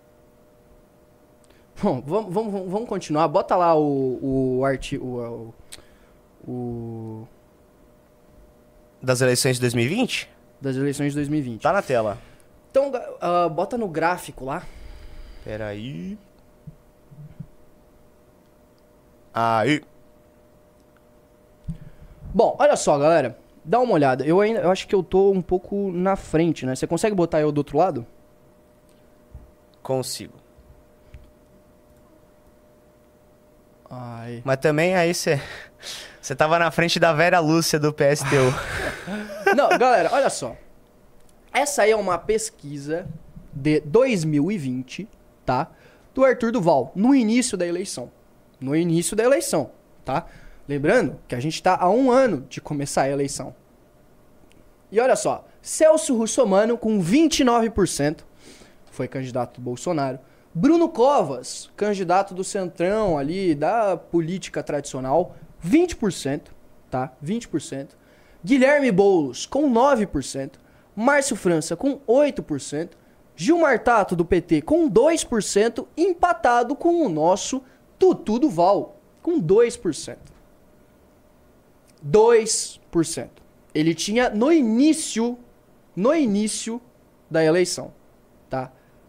S2: Bom, vamos, vamos, vamos- vamos continuar. Bota lá o, o artigo. O, o-
S1: Das eleições de 2020?
S2: das eleições de 2020.
S1: Tá na tela.
S2: Então, ah, bota no gráfico lá.
S1: Peraí. Aí.
S2: Bom, olha só, galera. Dá uma olhada. Eu ainda eu acho que eu tô um pouco na frente, né? Você consegue botar eu do outro lado?
S1: Consigo.
S2: Ai.
S1: Mas também aí você. Você tava na frente da Vera Lúcia do PSTU.
S2: Não, galera, olha só. Essa aí é uma pesquisa de 2020, tá? Do Arthur Duval, no início da eleição. No início da eleição, tá? Lembrando que a gente tá há um ano de começar a eleição. E olha só, Celso Russomano com 29%, foi candidato do Bolsonaro. Bruno Covas, candidato do Centrão ali, da política tradicional, 20%, tá? 20%. Guilherme Boulos com 9%, Márcio França com 8%, Gilmar Tato do PT com 2%, empatado com o nosso Tutu Duval com 2%. 2%. Ele tinha no início, no início da eleição.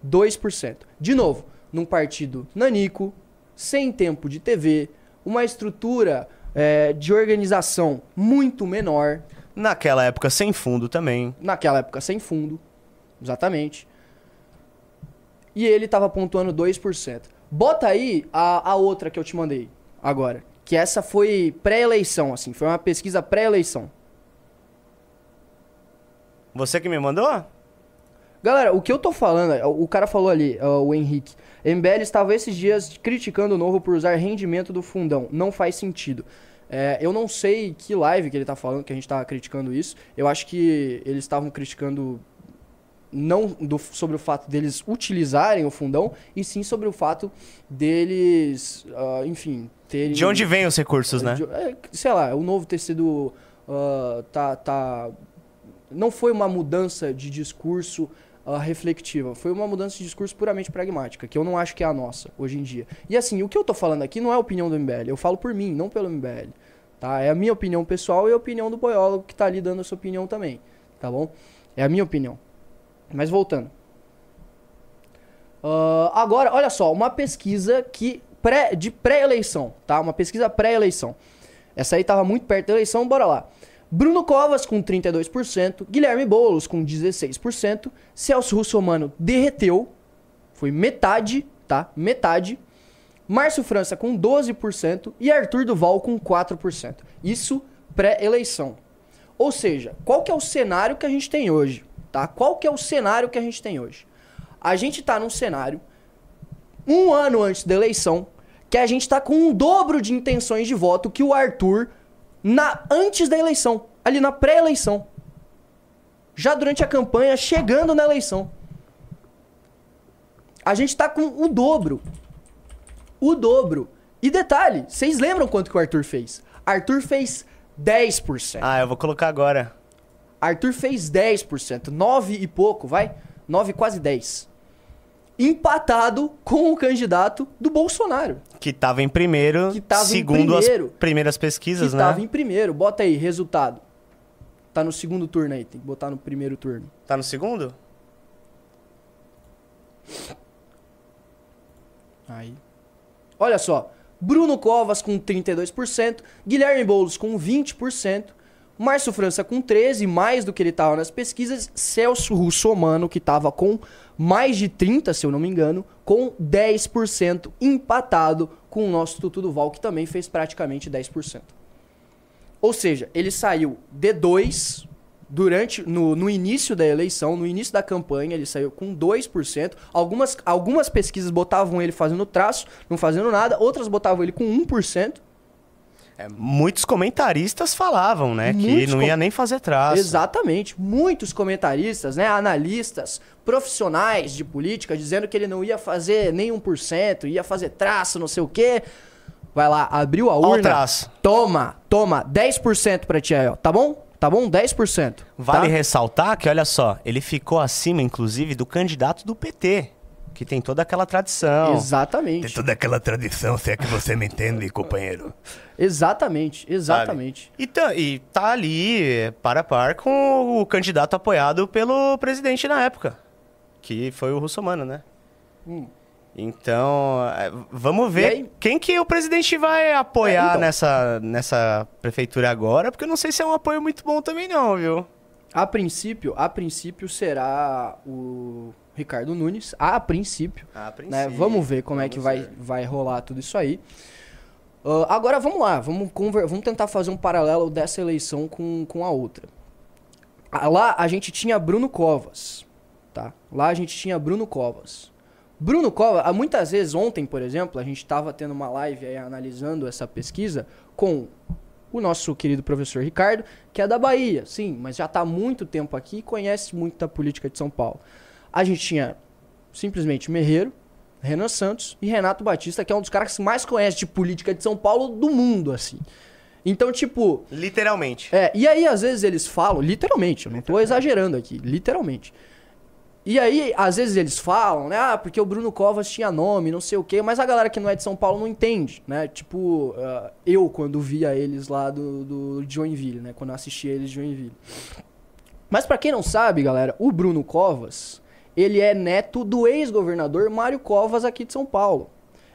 S2: 2%. De novo, num partido nanico, sem tempo de TV, uma estrutura é, de organização muito menor,
S1: Naquela época sem fundo também.
S2: naquela época sem fundo, exatamente. E ele tava pontuando 2%. Bota aí a, a outra que eu te mandei agora, que essa foi pré-eleição, assim, foi uma pesquisa pré-eleição.
S1: Você que me mandou?
S2: Galera, o que eu tô falando, o cara falou ali, o Henrique. MBL estava esses dias criticando o novo por usar rendimento do fundão. Não faz sentido. É, eu não sei que live que ele tá falando, que a gente tá criticando isso. Eu acho que eles estavam criticando não do- sobre o fato deles utilizarem o fundão, e sim sobre o fato deles, ah, enfim, terem...
S1: De onde vêm os recursos, né?
S2: de- é, sei lá, o novo ter sido. ah, tá, tá. Não foi uma mudança de discurso ah, reflexiva, foi uma mudança de discurso puramente pragmática, que eu não acho que é a nossa hoje em dia. E assim, o que eu tô falando aqui não é a opinião do MBL, eu falo por mim, não pelo MBL. Tá? É a minha opinião pessoal e a opinião do boiólogo que tá ali dando a sua opinião também. Tá bom? É a minha opinião. Mas voltando. Ah, agora, olha só, uma pesquisa que pré, de pré-eleição, tá? Uma pesquisa pré-eleição. Essa aí tava muito perto da eleição, bora lá. Bruno Covas com 32%, Guilherme Boulos com 16%, Celso Russomano derreteu, foi metade, tá? Metade. Márcio França com 12% e Arthur Duval com 4%. Isso pré-eleição. Ou seja, qual que é o cenário que a gente tem hoje, tá? Qual que é o cenário que a gente tem hoje? A gente tá num cenário um ano antes da eleição que a gente tá com um dobro de intenções de voto que o Arthur na antes da eleição, ali na pré-eleição. Já durante a campanha, chegando na eleição. A gente tá com o dobro. O dobro. E detalhe, vocês lembram quanto que o Arthur fez? Arthur fez 10%.
S1: Ah, eu vou colocar agora.
S2: Arthur fez 10%, 9 e pouco, vai? 9, quase 10. Empatado com o candidato do Bolsonaro,
S1: Que tava em primeiro,
S2: Que tava
S1: segundo
S2: primeiro.
S1: as primeiras pesquisas,
S2: que
S1: né?
S2: estava em primeiro. Bota aí, resultado. Tá no segundo turno aí, tem que botar no primeiro turno.
S1: Tá no segundo?
S2: Aí. Olha só. Bruno Covas com 32%, Guilherme Boulos com 20%, Márcio França com 13%, mais do que ele estava nas pesquisas, Celso Russomano, que estava com mais de 30%, se eu não me engano, com 10%, empatado com o nosso Tutu Duval, que também fez praticamente 10%. Ou seja, ele saiu D2 durante no, no início da eleição, no início da campanha, ele saiu com 2%. Algumas, algumas pesquisas botavam ele fazendo traço, não fazendo nada, outras botavam ele com 1%.
S1: É, muitos comentaristas falavam, né? que
S2: Muitos
S1: não
S2: com-
S1: ia nem fazer traço.
S2: Exatamente. Muitos comentaristas, né, analistas, profissionais de política dizendo que ele não ia fazer nem 1%, ia fazer traço, não sei o quê. Vai lá, abriu a urna.
S1: traço.
S2: Toma, toma, 10% pra ti aí, ó. Tá bom? Tá bom? 10%.
S1: Vale
S2: tá?
S1: ressaltar que, olha só, ele ficou acima, inclusive, do candidato do PT, que tem toda aquela tradição.
S2: Exatamente.
S3: Tem toda aquela tradição, se é que você me entende, companheiro.
S2: Exatamente, exatamente.
S1: E tá, e tá ali, para a par, com o candidato apoiado pelo presidente na época, que foi o Russomano, né?
S2: Hum.
S1: Então, é, vamos ver quem que o presidente vai apoiar
S2: É, então.
S1: nessa, nessa prefeitura agora, porque eu não sei se é um apoio muito bom também não, viu?
S2: A princípio, a princípio será o Ricardo Nunes, a princípio,
S1: A
S2: né? Vamos ver como é que
S1: vamos
S2: vai,
S1: ver.
S2: vai rolar tudo isso aí. Ah, agora vamos lá, vamos, conver- vamos tentar fazer um paralelo dessa eleição com, com a outra. Ah, Lá a gente tinha Bruno Covas, tá? Lá a gente tinha Bruno Covas. Bruno Covas, ah, muitas vezes ontem, por exemplo, a gente estava tendo uma live aí analisando essa pesquisa com o nosso querido professor Ricardo, que é da Bahia, sim, mas já está há muito tempo aqui e conhece muito da política de São Paulo. A gente tinha simplesmente Merreiro, Renan Santos e Renato Batista, que é um dos caras que mais conhece de política de São Paulo do mundo, assim. Então, tipo,
S1: Literalmente.
S2: é, e aí às vezes eles falam, literalmente, eu não tô exagerando aqui, literalmente. E aí, às vezes eles falam, né? Ah, porque o Bruno Covas tinha nome, não sei o quê, mas a galera que não é de São Paulo não entende, né? Tipo, ah, eu quando via eles lá do, do Joinville, né? Quando eu assistia eles de Joinville. Mas pra quem não sabe, galera, o Bruno Covas, ele é neto do ex-governador Mário Covas aqui de São Paulo.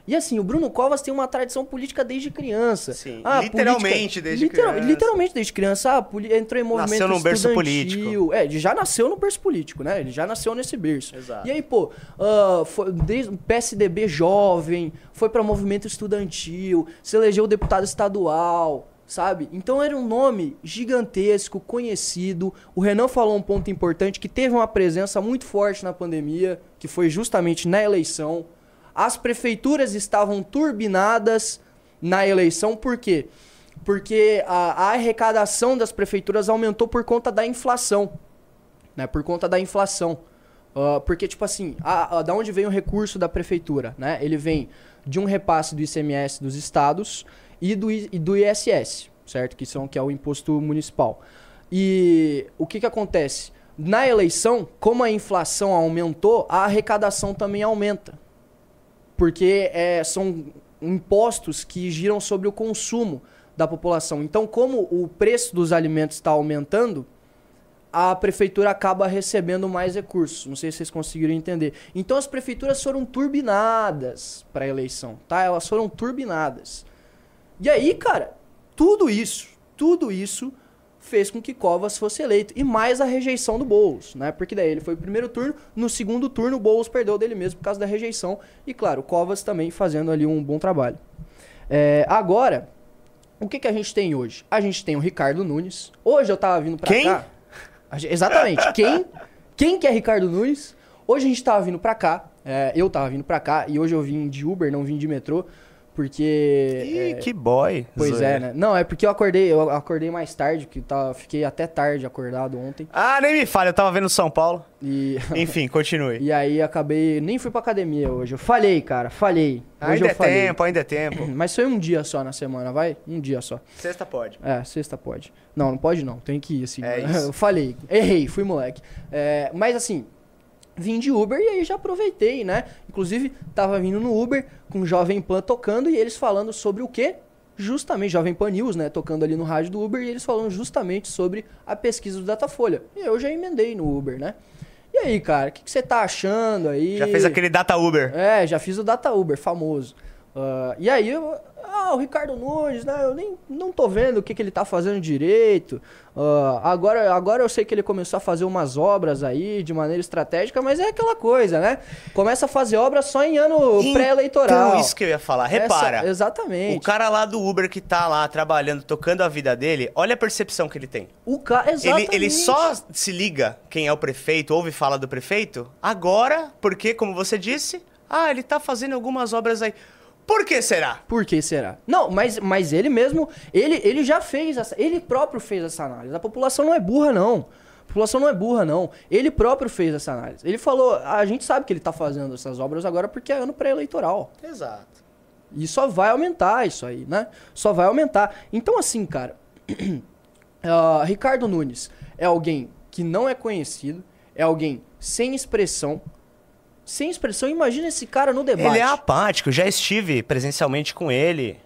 S2: E assim, o Bruno Covas tem uma tradição política desde criança.
S1: Sim,
S2: Ah,
S1: literalmente desde
S2: literal-
S1: criança.
S2: Literalmente desde criança. Ah, entrou em movimento
S1: Nasceu num berço político.
S2: É, ele já nasceu no berço político, né? Ele já nasceu nesse berço.
S1: Exato.
S2: E aí, pô, ah, foi desde PSDB jovem, foi pra movimento estudantil, se elegeu deputado estadual, sabe? Então era um nome gigantesco, conhecido. O Renan falou um ponto importante que teve uma presença muito forte na pandemia, que foi justamente na eleição. As prefeituras estavam turbinadas na eleição, por quê? Porque a, a arrecadação das prefeituras aumentou por conta da inflação né? Por conta da inflação. Ah, porque, tipo assim, a, a- da onde vem o recurso da prefeitura, né? Ele vem de um repasse do ICMS dos estados e do, e do ISS, certo? Que, são, que é o imposto municipal. E o que que acontece? Na eleição, como a inflação aumentou, a arrecadação também aumenta. Porque é, são impostos que giram sobre o consumo da população. Então, como o preço dos alimentos está aumentando, a prefeitura acaba recebendo mais recursos. Não sei se vocês conseguiram entender. Então as prefeituras foram turbinadas para a eleição, tá? Elas foram turbinadas. E aí, cara, tudo isso, tudo isso fez com que Covas fosse eleito. E mais a rejeição do Boulos, né? Porque daí ele foi pro primeiro turno, no segundo turno o Boulos perdeu dele mesmo por causa da rejeição. E claro, Covas também fazendo ali um bom trabalho. É, agora, o que, que a gente tem hoje? A gente tem o Ricardo Nunes. Hoje eu tava vindo pra
S1: Quem?
S2: cá. Gente- Exatamente. Quem? Quem que é Ricardo Nunes? Hoje a gente tava vindo pra cá. é, eu tava vindo pra cá e hoje eu vim de Uber, não vim de metrô. Porque.
S1: Ih,
S2: é,
S1: que boy.
S2: Pois é, né? Não, é porque eu acordei, eu acordei mais tarde, que tá, fiquei até tarde acordado ontem.
S1: Ah, nem me fale, eu tava vendo São Paulo.
S2: E,
S1: Enfim, continue.
S2: e aí acabei. Nem fui pra academia hoje. Eu falhei, cara. Falhei. Hoje
S1: ainda
S2: eu
S1: é tempo, ainda é tempo.
S2: Mas foi um dia só na semana, vai? Um dia só.
S1: Sexta pode.
S2: É, sexta pode. Não, não pode não. Tem que ir, assim.
S1: É isso.
S2: Eu falei. Errei, fui moleque. É, mas assim, vim de Uber e aí já aproveitei, né? Inclusive, tava vindo no Uber com o Jovem Pan tocando e eles falando sobre o quê? Justamente, Jovem Pan News, né? Tocando ali no rádio do Uber e eles falando justamente sobre a pesquisa do Datafolha. E eu já emendei no Uber, né? E aí, cara, o que que você tá achando aí?
S1: Já fez aquele Data Uber.
S2: É, já fiz o Data Uber, famoso. Ah, e aí, eu- ah, o Ricardo Nunes, né? Eu nem não tô vendo o que, que ele tá fazendo direito. Ah, agora, agora eu sei que ele começou a fazer umas obras aí de maneira estratégica, mas é aquela coisa, né? Começa a fazer obra só em ano pré-eleitoral.
S1: Então, isso que eu ia falar. Repara.
S2: Essa- exatamente.
S1: O cara lá do Uber que tá lá trabalhando, tocando a vida dele, olha a percepção que ele tem.
S2: O ca...
S1: Ele,
S2: Exatamente.
S1: ele só se liga quem é o prefeito, ouve fala do prefeito, agora, porque, como você disse, ah, ele tá fazendo algumas obras aí. Por que será?
S2: Por que será? Não, mas, mas ele mesmo, ele, ele já fez essa, ele próprio fez essa análise. A população não é burra, não. A população não é burra, não. Ele próprio fez essa análise. Ele falou, a gente sabe que ele tá fazendo essas obras agora porque é ano pré-eleitoral.
S1: Exato.
S2: E só vai aumentar isso aí, né? Só vai aumentar. Então, assim, cara, ah, Ricardo Nunes é alguém que não é conhecido, é alguém sem expressão. Sem expressão, imagina esse cara no debate.
S1: Ele é apático, já estive presencialmente com ele.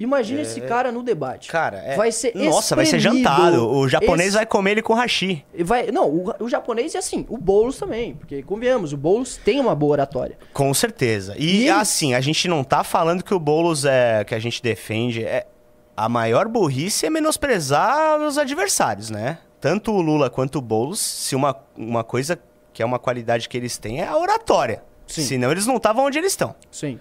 S2: Imagina esse cara no debate.
S1: Cara, é...
S2: Vai ser
S1: Nossa, vai ser jantado. O japonês vai comer ele com hashi.
S2: Vai, não, o, o japonês é assim, o Boulos também, porque convenhamos, o Boulos tem uma boa oratória.
S1: Com certeza. E,
S2: E ele-
S1: assim, a gente não tá falando que o Boulos é que a gente defende. É, a maior burrice é menosprezar os adversários, né? Tanto o Lula quanto o Boulos, se uma, uma coisa que é uma qualidade que eles têm é a oratória.
S2: Sim.
S1: Senão eles não estavam onde eles estão.
S2: Sim.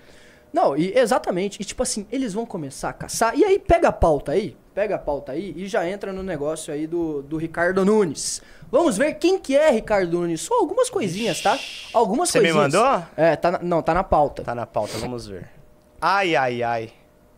S2: Não, e exatamente, e tipo assim, eles vão começar a caçar, e aí pega a pauta aí, pega a pauta aí e já entra no negócio aí do, do Ricardo Nunes. Vamos ver quem que é Ricardo Nunes, só algumas coisinhas, tá? Algumas
S1: Você me
S2: coisinhas.
S1: mandou?
S2: É, tá na- não, tá na pauta.
S1: Tá na pauta, vamos ver. Ai, ai, ai.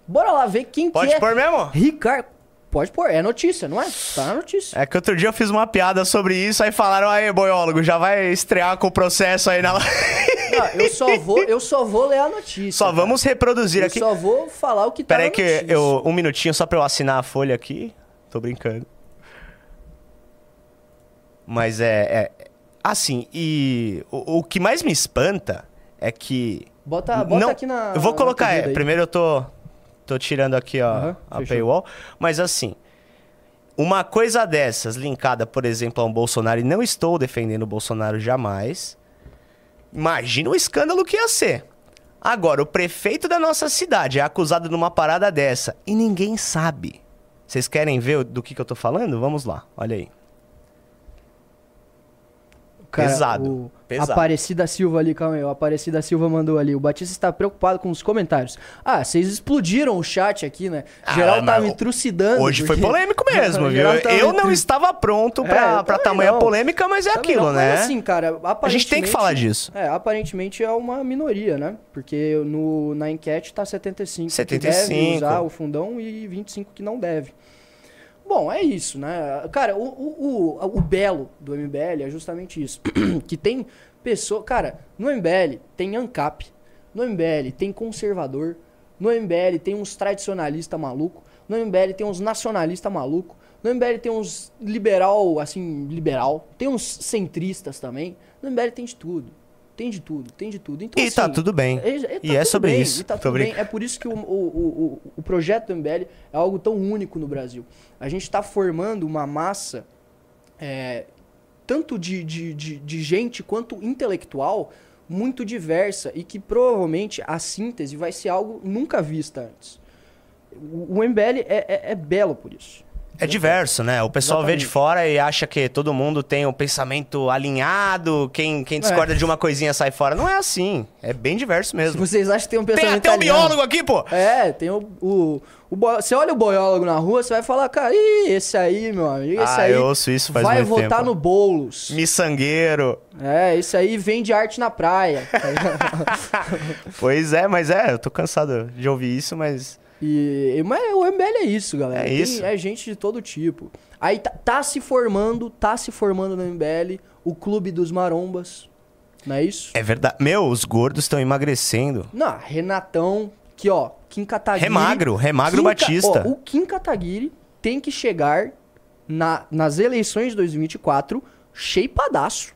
S2: Bora lá ver quem
S1: Pode
S2: que é
S1: pôr mesmo?
S2: Ricardo... Pode pôr, é notícia, não é? Tá na notícia.
S1: É que outro dia eu fiz uma piada sobre isso, aí falaram, aí, boiólogo, já vai estrear com o processo aí na.
S2: Não, eu só vou, eu só vou ler a notícia.
S1: Só
S2: cara.
S1: vamos reproduzir
S2: Eu
S1: aqui.
S2: só vou falar o que tá
S1: Pera aí que eu. Um minutinho só pra eu assinar a folha aqui. Tô brincando. Mas é. é- assim, e. O, o que mais me espanta é que.
S2: Bota, bota
S1: não,
S2: aqui na.
S1: Eu vou colocar. É, primeiro eu tô. Tô tirando aqui, ó,
S2: Aham,
S1: a
S2: fechou.
S1: paywall. Mas assim. Uma coisa dessas, linkada, por exemplo, a um Bolsonaro, e não estou defendendo o Bolsonaro jamais. Imagina o escândalo que ia ser. Agora, o prefeito da nossa cidade é acusado numa parada dessa e ninguém sabe. Vocês querem ver do que, que eu tô falando? Vamos lá, olha aí.
S2: Cara,
S1: Pesado,
S2: O
S1: pesado.
S2: Aparecida Silva ali, calma aí. O Aparecida Silva mandou ali. O Batista está preocupado com os comentários. Ah, vocês explodiram o chat aqui, né?
S1: Ah,
S2: Geral tá me trucidando.
S1: Hoje foi
S2: porque-
S1: polêmico mesmo, viu? Eu não estava pronto
S2: É,
S1: pra, tamanha
S2: não.
S1: polêmica, mas é
S2: Também
S1: aquilo,
S2: não,
S1: né?
S2: Mas assim, cara.
S1: A gente tem que falar disso.
S2: É, aparentemente é uma minoria, né? Porque no, na enquete tá 75, que
S1: 75.
S2: deve usar o fundão e 25 que não deve. Bom, é isso, né? Cara, o, o, o, o belo do MBL é justamente isso. que tem pessoa... Cara, no MBL tem ANCAP, no MBL tem conservador, no MBL tem uns tradicionalistas maluco, no MBL tem uns nacionalistas maluco, no MBL tem uns liberal, assim, liberal, tem uns centristas também. No MBL tem de tudo. Tem de tudo, tem de tudo. Então,
S1: E tá
S2: assim,
S1: tudo bem.
S2: é- é-
S1: E
S2: tá
S1: é
S2: tudo
S1: sobre
S2: bem,
S1: isso.
S2: e tá tudo bem. É por isso que o, o, o, o- o projeto do MBL é algo tão único no Brasil. A gente está formando uma massa, é, tanto de, de, de, de gente quanto intelectual, muito diversa e que provavelmente a síntese vai ser algo nunca vista antes. O, o MBL é, é- é belo por isso.
S1: É diverso, né? O pessoal vê de
S2: Exatamente.
S1: fora e acha que todo mundo tem o pensamento alinhado, quem, quem discorda de uma coisinha sai fora. Não é assim. É bem diverso mesmo.
S2: vocês acham que tem um
S1: Tem
S2: pensamento
S1: até um biólogo aqui, pô!
S2: É, tem o, o, o bo- Você olha o boiólogo na rua, você vai falar, cara, ih, esse aí, meu amigo, esse
S1: Ah,
S2: aí
S1: eu ouço isso faz
S2: vai votar
S1: tempo.
S2: no Boulos.
S1: Miçangueiro.
S2: É, esse aí vende arte na praia.
S1: Pois é, mas é, eu tô cansado de ouvir isso, mas.
S2: E, mas o MBL é isso, galera.
S1: É
S2: Tem-
S1: isso.
S2: é gente de todo tipo. Aí tá, tá se formando, tá se formando no MBL o Clube dos Marombas. Não é isso?
S1: É verdade. Meu, os gordos estão emagrecendo.
S2: Não, Renatão, que ó, Kim Kataguiri...
S1: Remagro, remagro
S2: Kim
S1: Batista.
S2: ó, o Kim Kataguiri tem que chegar na- nas eleições de 2024 cheipadaço.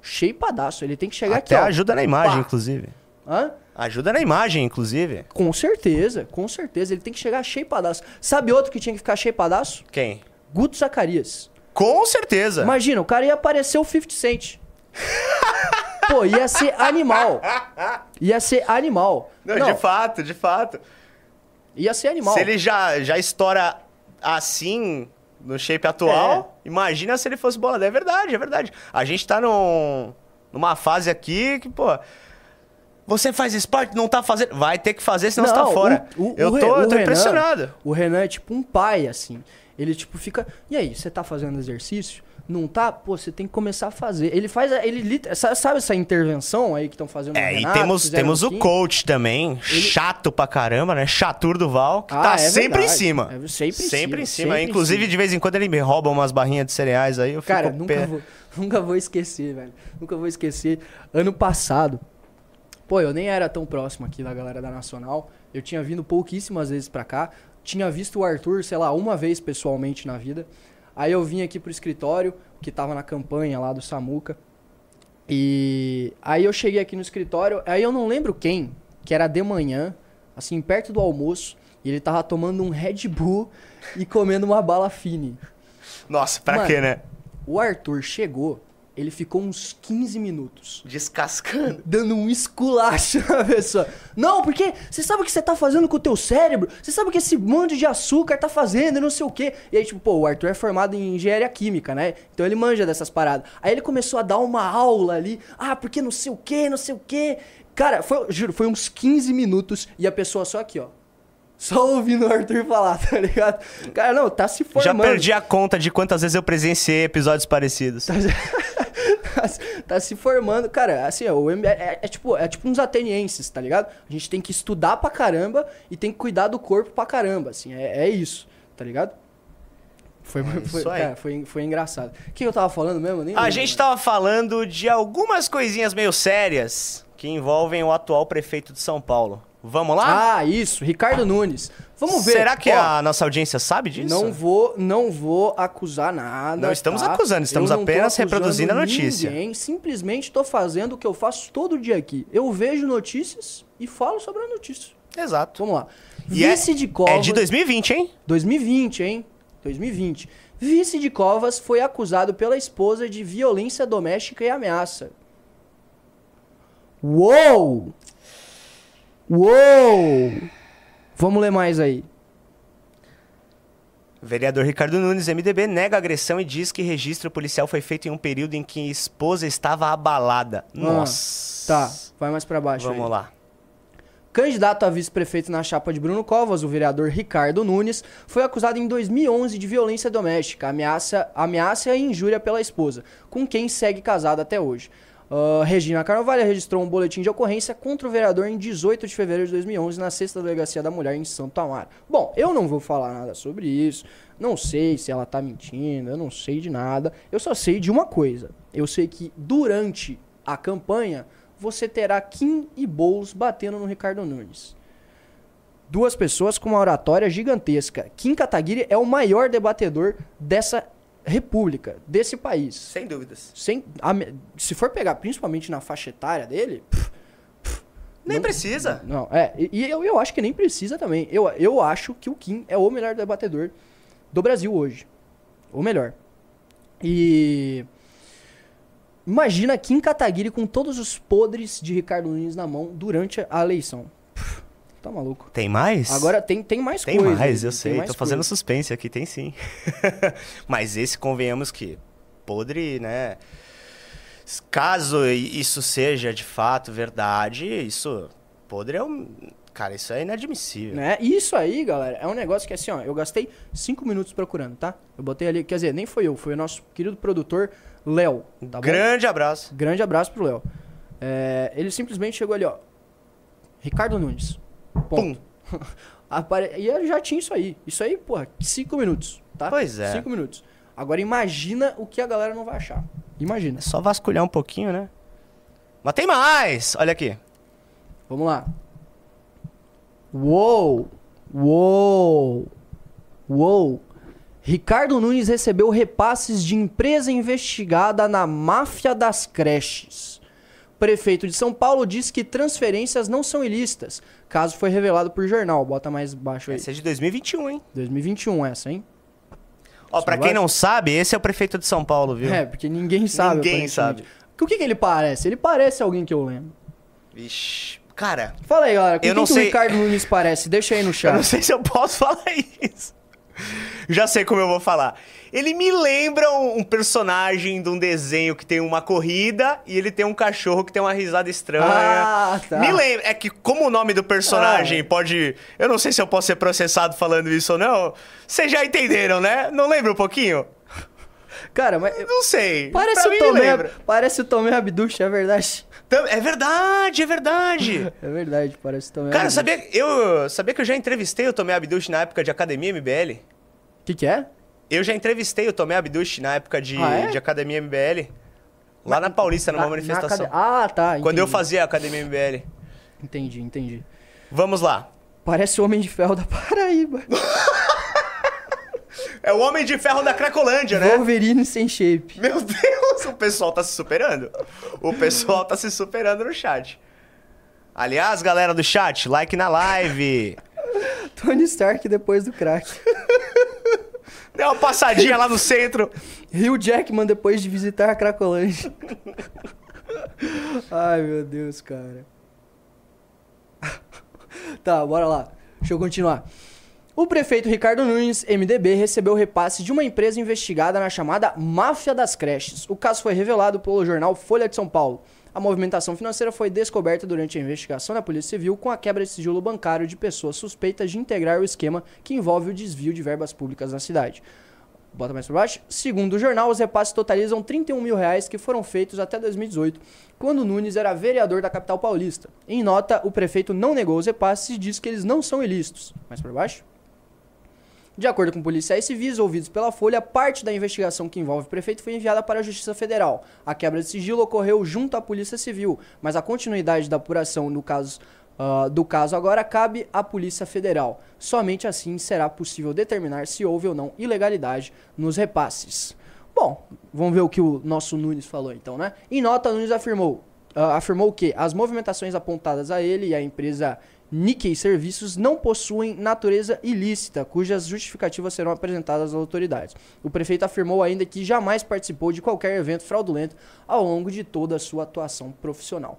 S2: Cheipadaço. Ele tem que chegar
S1: Até
S2: aqui, ó.
S1: ajuda na imagem,
S2: Pá.
S1: inclusive.
S2: Hã?
S1: Ajuda na imagem, inclusive.
S2: Com certeza, com certeza. Ele tem que chegar cheipadaço. Sabe outro que tinha que ficar cheipadaço?
S1: Quem?
S2: Guto Zacarias.
S1: Com certeza.
S2: Imagina, o cara ia aparecer o 50 Cent. Pô, ia ser animal. Ia ser animal.
S1: Não,
S2: Não,
S1: de fato, de fato.
S2: ia ser animal.
S1: Se ele já, já estoura assim no shape atual, imagina se ele fosse bola. É verdade, é verdade. A gente tá num, numa fase aqui que, pô. Você faz esporte, não tá fazendo. Vai ter que fazer, senão você tá
S2: Não,
S1: fora.
S2: o- o-
S1: eu
S2: o
S1: tô, eu tô
S2: Renan-
S1: impressionado.
S2: O Renan é tipo um pai, assim. Ele, tipo, fica. E aí, você tá fazendo exercício? Não tá? Pô, você tem que começar a fazer. Ele faz. Ele, sabe essa intervenção aí que estão fazendo no
S1: É, e
S2: Renato,
S1: temos,
S2: fizeram
S1: temos
S2: no
S1: o coach também, chato pra caramba, né? Chatur Duval, que
S2: Ah,
S1: tá
S2: é
S1: sempre em
S2: verdade.
S1: cima.
S2: É, sempre em cima,
S1: Sempre em cima.
S2: sempre em
S1: Inclusive,
S2: cima.
S1: de vez em quando ele me rouba umas barrinhas de cereais aí, eu fico
S2: Cara,
S1: pé.
S2: nunca vou, nunca vou esquecer, velho. Nunca vou esquecer. Ano passado, pô, eu nem era tão próximo aqui da galera da Nacional. Eu tinha vindo pouquíssimas vezes pra cá. Tinha visto o Arthur, sei lá, uma vez pessoalmente na vida. Aí eu vim aqui pro escritório, que tava na campanha lá do Samuca. E aí eu cheguei aqui no escritório, aí eu não lembro quem, que era de manhã, assim, perto do almoço, e ele tava tomando um Red Bull e comendo uma bala fine.
S1: Nossa, pra
S2: Mano.
S1: quê, né?
S2: O Arthur chegou, ele ficou uns 15 minutos
S1: Descascando.
S2: dando um esculacho na pessoa. Não, porque você sabe o que você tá fazendo com o teu cérebro? Você sabe o que esse monte de açúcar tá fazendo e não sei o quê. E aí, tipo, pô, o Arthur é formado em engenharia química, né? Então ele manja dessas paradas. Aí ele começou a dar uma aula ali. Ah, porque não sei o quê, não sei o quê. Cara, foi, juro, foi uns 15 minutos e a pessoa só aqui, ó. Só ouvindo o Arthur falar, tá ligado? Cara, não, tá se
S1: Já
S2: formando.
S1: perdi a conta de quantas vezes eu presenciei episódios parecidos.
S2: tá, tá se formando. Cara, assim, o MBA é, é tipo, é tipo uns atenienses, tá ligado? A gente tem que estudar pra caramba e tem que cuidar do corpo pra caramba, assim, é, é isso, tá ligado? Foi, foi,
S1: isso aí.
S2: cara, foi, foi engraçado. O que eu tava falando mesmo? Nem
S1: A
S2: lembro,
S1: gente
S2: mano.
S1: tava falando de algumas coisinhas meio sérias que envolvem o atual prefeito de São Paulo. Vamos lá?
S2: Ah, isso, Ricardo Nunes. Vamos ver.
S1: Será que
S2: Ó,
S1: a nossa audiência sabe disso?
S2: Não vou, não vou acusar nada.
S1: Não estamos
S2: tá?
S1: acusando, estamos apenas
S2: acusando
S1: reproduzindo a notícia.
S2: Ninguém, simplesmente tô fazendo o que eu faço todo dia aqui. Eu vejo notícias e falo sobre a notícia.
S1: Exato.
S2: Vamos lá.
S1: E é-
S2: Vice de Covas.
S1: É de 2020, hein?
S2: 2020, hein? 2020. Vice de Covas foi acusado pela esposa de violência doméstica e ameaça. Uou! Uou! Vamos ler mais aí.
S1: Vereador Ricardo Nunes, MDB, nega agressão e diz que registro policial foi feito em um período em que esposa estava abalada. Nossa.
S2: Tá, vai mais pra baixo
S1: Vamos
S2: aí.
S1: lá.
S2: Candidato a vice-prefeito na chapa de Bruno Covas, o vereador Ricardo Nunes, foi acusado em 2011 de violência doméstica, ameaça, ameaça e injúria pela esposa, com quem segue casado até hoje. Ah, Regina Carvalho registrou um boletim de ocorrência contra o vereador em 18 de fevereiro de 2011 na sexta delegacia da mulher em Santo Amaro. Bom, eu não vou falar nada sobre isso, não sei se ela tá mentindo, eu não sei de nada, eu só sei de uma coisa. Eu sei que durante a campanha você terá Kim e Boulos batendo no Ricardo Nunes. Duas pessoas com uma oratória gigantesca. Kim Kataguiri é o maior debatedor dessa república, desse país.
S1: Sem dúvidas.
S2: Sem, a se for pegar principalmente na faixa etária dele,
S1: Nem
S2: Não-
S1: precisa.
S2: não, é, e, e eu, eu acho que nem precisa também. Eu, eu acho que o Kim é o melhor debatedor do Brasil hoje. O melhor. E. Imagina Kim Kataguiri com todos os podres de Ricardo Nunes na mão durante a eleição. Tá maluco.
S1: Tem mais?
S2: Agora tem, tem mais
S1: Tem
S2: coisa.
S1: mais, eu
S2: tem
S1: sei.
S2: mais
S1: Tô fazendo
S2: coisa.
S1: suspense aqui, tem sim. Mas esse, convenhamos que podre, né? Caso isso seja de fato verdade, isso. Podre é um. Cara, isso é inadmissível.
S2: Né? Isso aí, galera, é um negócio que assim, ó, eu gastei cinco minutos procurando, tá? Eu botei ali, quer dizer, nem foi eu, foi o nosso querido produtor Léo, tá bom?
S1: Grande abraço.
S2: Grande abraço pro Léo. É, ele simplesmente chegou ali, ó. Ricardo Nunes. Ponto. Apare... E eu já tinha isso aí. Isso aí, porra, cinco minutos, tá?
S1: Pois é.
S2: Cinco minutos. Agora imagina o que a galera não vai achar. Imagina.
S1: É só vasculhar um pouquinho, né? Mas tem mais! Olha aqui.
S2: Vamos lá. Uou! Uou! Uou! Ricardo Nunes recebeu repasses de empresa investigada na máfia das creches. Prefeito de São Paulo diz que transferências não são ilícitas. Caso foi revelado por jornal. Bota mais baixo aí.
S1: Essa é de 2021, hein?
S2: 2021 essa, hein?
S1: Ó, pra quem não sabe, esse é o prefeito de São Paulo, viu?
S2: É, porque ninguém sabe.
S1: Ninguém sabe.
S2: O que, que ele parece? Ele parece alguém que eu lembro.
S1: Vixe. Cara,
S2: Fala aí, galera. Com
S1: Eu
S2: quem
S1: não
S2: que o
S1: sei-
S2: Ricardo Nunes parece? Deixa aí no
S1: eu
S2: chat.
S1: não sei se eu posso falar isso. Já sei como eu vou falar. Ele me lembra um, um personagem de um desenho que tem uma corrida e ele tem um cachorro que tem uma risada estranha.
S2: Ah, tá.
S1: Me lembra. É que, como o nome do personagem
S2: Ah.
S1: pode. Eu não sei se eu posso ser processado falando isso ou não. Vocês já entenderam, né? Não lembra um pouquinho?
S2: Cara, mas...
S1: Não sei.
S2: Parece
S1: Pra
S2: o, Tomé, parece o Tomé Abduch, é verdade.
S1: Tam- É verdade, é verdade.
S2: É verdade, parece o Tomé
S1: Cara,
S2: Abduch.
S1: sabia, eu, sabia que eu já entrevistei o Tomé Abduch na época de Academia MBL?
S2: O que que é?
S1: Eu já entrevistei o Tomé Abduch na época de,
S2: Ah, é?
S1: de Academia MBL. Lá na Paulista, numa
S2: Na- na
S1: manifestação.
S2: acad- Ah, tá,
S1: Quando eu
S2: entendi.
S1: fazia a Academia MBL.
S2: Entendi, entendi.
S1: Vamos lá.
S2: Parece o Homem de Ferro da Paraíba.
S1: É o Homem de Ferro da Cracolândia, né?
S2: Wolverine sem shape.
S1: Meu Deus, o pessoal tá se superando. O pessoal tá se superando no chat. Aliás, galera do chat, like na live.
S2: Tony Stark depois do crack.
S1: Deu uma passadinha lá no centro.
S2: Hugh Jackman depois de visitar a Cracolândia. Ai, meu Deus, cara. tá, bora lá. Deixa eu continuar. O prefeito Ricardo Nunes, MDB, recebeu repasse de uma empresa investigada na chamada Máfia das Creches. O caso foi revelado pelo jornal Folha de São Paulo. A movimentação financeira foi descoberta durante a investigação da Polícia Civil com a quebra de sigilo bancário de pessoas suspeitas de integrar o esquema que envolve o desvio de verbas públicas na cidade. Bota mais pra baixo. Segundo o jornal, os repasses totalizam 31 mil reais que foram feitos até 2018, quando Nunes era vereador da capital paulista. Em nota, o prefeito não negou os repasses e disse que eles não são ilícitos. Mais pra baixo. De acordo com policiais civis ouvidos pela Folha, parte da investigação que envolve o prefeito foi enviada para a Justiça Federal. A quebra de sigilo ocorreu junto à Polícia Civil, mas a continuidade da apuração no caso, ah, do caso agora cabe à Polícia Federal. Somente assim será possível determinar se houve ou não ilegalidade nos repasses. Bom, vamos ver o que o nosso Nunes falou então, né? Em nota, Nunes afirmou, ah, afirmou que as movimentações apontadas a ele e à empresa Nikkei Serviços não possuem natureza ilícita, cujas justificativas serão apresentadas às autoridades. O prefeito afirmou ainda que jamais participou de qualquer evento fraudulento ao longo de toda a sua atuação profissional.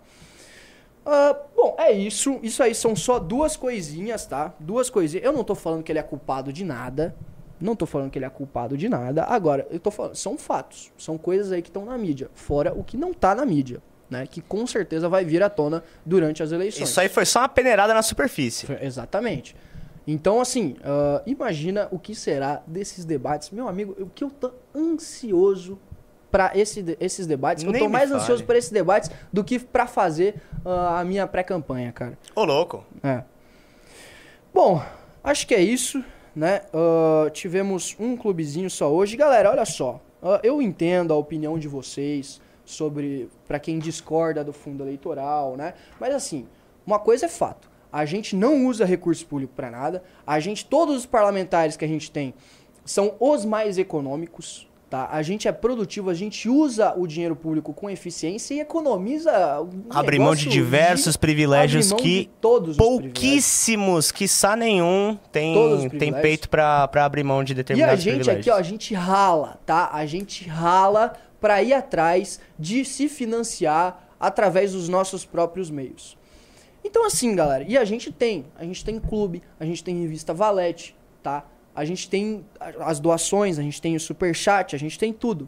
S2: Ah, bom, é isso. Isso aí são só duas coisinhas, tá? Duas coisinhas. Eu não tô falando que ele é culpado de nada. Não tô falando que ele é culpado de nada. Agora, eu tô falando, são fatos. São coisas aí que estão na mídia. Fora o que não tá na mídia, né? Que com certeza vai vir à tona durante as eleições.
S1: Isso aí foi só uma peneirada na superfície.
S2: Exatamente. Então, assim, ah, imagina o que será desses debates. Meu amigo, o que eu tô ansioso para esse, esses debates. eu
S1: Nem
S2: tô
S1: me
S2: mais
S1: fale.
S2: ansioso para esses debates do que pra fazer ah, a minha pré-campanha, cara.
S1: Ô, louco.
S2: É. Bom, acho que é isso, né? Ah, tivemos um clubezinho só hoje. Galera, olha só. eu entendo a opinião de vocês sobre para quem discorda do fundo eleitoral, né? Mas assim, uma coisa é fato. A gente não usa recurso público para nada. A gente, todos os parlamentares que a gente tem são os mais econômicos, tá? A gente é produtivo, a gente usa o dinheiro público com eficiência e economiza. um
S1: Abre mão de diversos
S2: gi-
S1: privilégios que
S2: de todos os privilégios.
S1: pouquíssimos, quiçá nenhum, tem, tem
S2: privilégios.
S1: peito pra, pra abrir mão de
S2: E a
S1: determinados
S2: gente
S1: privilégios.
S2: aqui, ó, a gente rala, tá? A gente rala pra ir atrás de se financiar através dos nossos próprios meios. Então assim, galera, e a gente tem, a gente tem clube, a gente tem revista Valete, tá? A gente tem as doações, a gente tem o superchat, a gente tem tudo.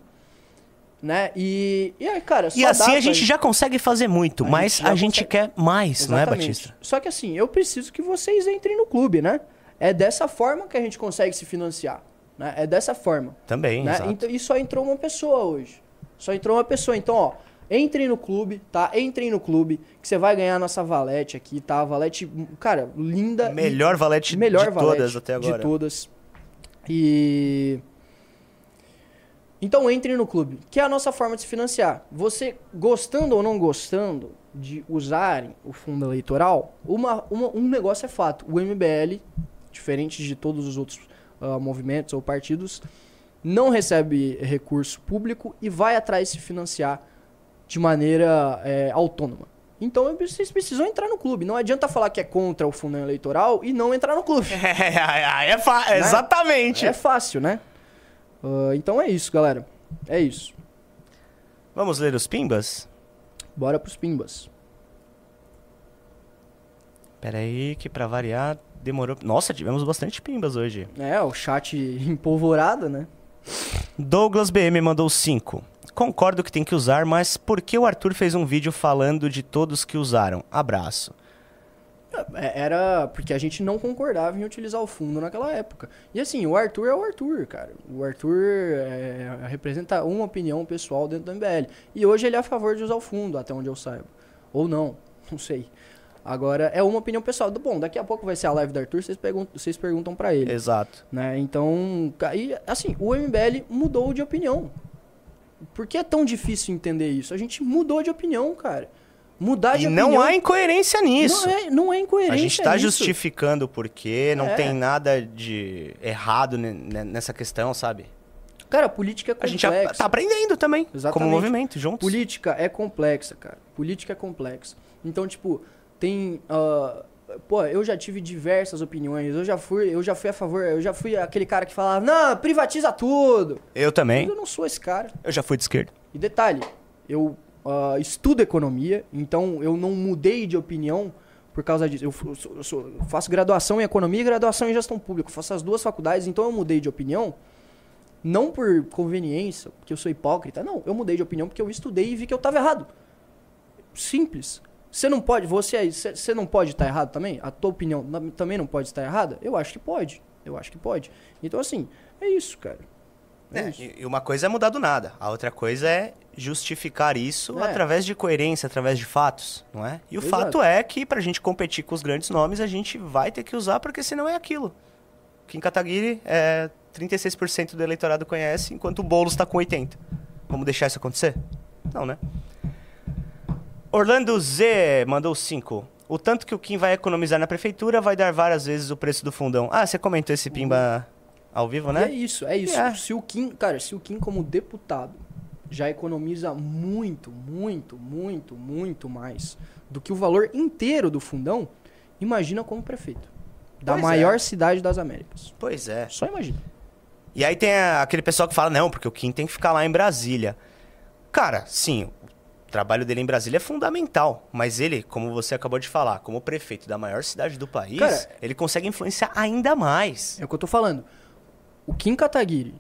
S2: Né? E, e aí, cara, só
S1: E assim a
S2: pra-
S1: gente já consegue fazer muito,
S2: A
S1: mas
S2: gente
S1: a gente
S2: consegue.
S1: quer mais, não é,
S2: Exatamente.
S1: Batista?
S2: Só que assim, eu preciso que vocês entrem no clube, né? É dessa forma que a gente consegue se financiar. Né? É dessa forma.
S1: Também,
S2: né?
S1: exato.
S2: Então, e só entrou uma pessoa hoje. Só entrou uma pessoa. Então, ó, entrem no clube, tá? Entrem no clube, que você vai ganhar a nossa valete aqui, tá? A valete, cara, linda.
S1: Melhor valete
S2: melhor
S1: de
S2: valete
S1: todas até agora.
S2: De todas. E. Então entre no clube, que é a nossa forma de se financiar. Você gostando ou não gostando de usarem o fundo eleitoral, uma, uma- um negócio é fato. O MBL, diferente de todos os outros ah, movimentos ou partidos, não recebe recurso público e vai atrás de se financiar de maneira é, autônoma. Então vocês precisam entrar no clube. Não adianta falar que é contra o fundo eleitoral e não entrar no clube.
S1: É, é fa- Exatamente.
S2: É fácil, né? Ah, então é isso, galera. É isso.
S1: Vamos ler os pimbas?
S2: Bora pros pimbas.
S1: Pera aí, que pra variar demorou. Nossa, tivemos bastante pimbas hoje.
S2: É, o chat empolvorado, né?
S1: Douglas BM mandou 5. Concordo que tem que usar, mas por que o Arthur fez um vídeo falando de todos que usaram? Abraço.
S2: É, Era porque a gente não concordava em utilizar o fundo naquela época. E assim, o Arthur é o Arthur, cara. O Arthur é, representa uma opinião pessoal dentro do MBL. E hoje ele é a favor de usar o fundo, até onde eu saiba. Ou não, não sei. Agora, é uma opinião pessoal. Bom, daqui a pouco vai ser a live do Arthur, vocês perguntam, vocês perguntam pra ele.
S1: Exato.
S2: né? Então, e, assim, o MBL mudou de opinião. Por que é tão difícil entender isso? A gente mudou de opinião, cara. Mudar de
S1: E
S2: opinião
S1: não há incoerência nisso.
S2: não é, não é incoerência
S1: A gente tá
S2: nisso.
S1: justificando o porquê, não
S2: É.
S1: tem nada de errado ne- ne- nessa questão, sabe?
S2: Cara, política é
S1: A gente
S2: complexa.
S1: tá aprendendo também,
S2: Exatamente.
S1: como movimento, juntos.
S2: Política é complexa, cara. Política é complexa. Então, tipo, tem. ah, pô, eu já tive diversas opiniões. Eu já fui, eu já fui a favor. Eu já fui aquele cara que falava, não, privatiza tudo.
S1: Eu também.
S2: Eu não sou esse cara.
S1: Eu já fui de esquerda.
S2: E detalhe, eu ah, estudo economia, então eu não mudei de opinião por causa disso. Eu, eu eu sou- eu faço graduação em economia e graduação em gestão pública. Eu faço as duas faculdades, então eu mudei de opinião. Não por conveniência, porque eu sou hipócrita. Não, eu mudei de opinião porque eu estudei e vi que eu estava errado. Simples. Você não pode, você aí, você não pode estar errado também? A tua opinião também não pode estar errada? Eu acho que pode. Eu acho que pode. Então, assim, é isso, cara. É,
S1: É,
S2: isso.
S1: e uma coisa é mudar do nada, a outra coisa é justificar isso
S2: É.
S1: através de coerência, através de fatos, não é? E o
S2: Exato.
S1: fato é que pra gente competir com os grandes nomes, a gente vai ter que usar, porque senão é aquilo. Kim Kataguiri, é, 36% do eleitorado conhece, enquanto o Boulos tá com 80%. Vamos deixar isso acontecer? Não, né? Orlando Z mandou 5. O tanto que o Kim vai economizar na prefeitura vai dar várias vezes o preço do fundão. Ah, você comentou esse pimba ao vivo,
S2: E
S1: né?
S2: é isso, é isso.
S1: É.
S2: Se o Kim, cara, se o Kim como deputado já economiza muito, muito, muito, muito mais do que o valor inteiro do fundão, imagina como prefeito da
S1: Pois
S2: maior
S1: é.
S2: cidade das Américas.
S1: Pois é.
S2: Só imagina.
S1: E aí tem aquele pessoal que fala, não, porque o Kim tem que ficar lá em Brasília. Cara, sim, trabalho dele em Brasília é fundamental, mas ele, como você acabou de falar, como prefeito da maior cidade do país,
S2: Cara,
S1: ele consegue influenciar ainda mais.
S2: É o que eu tô falando. O Kim Kataguiri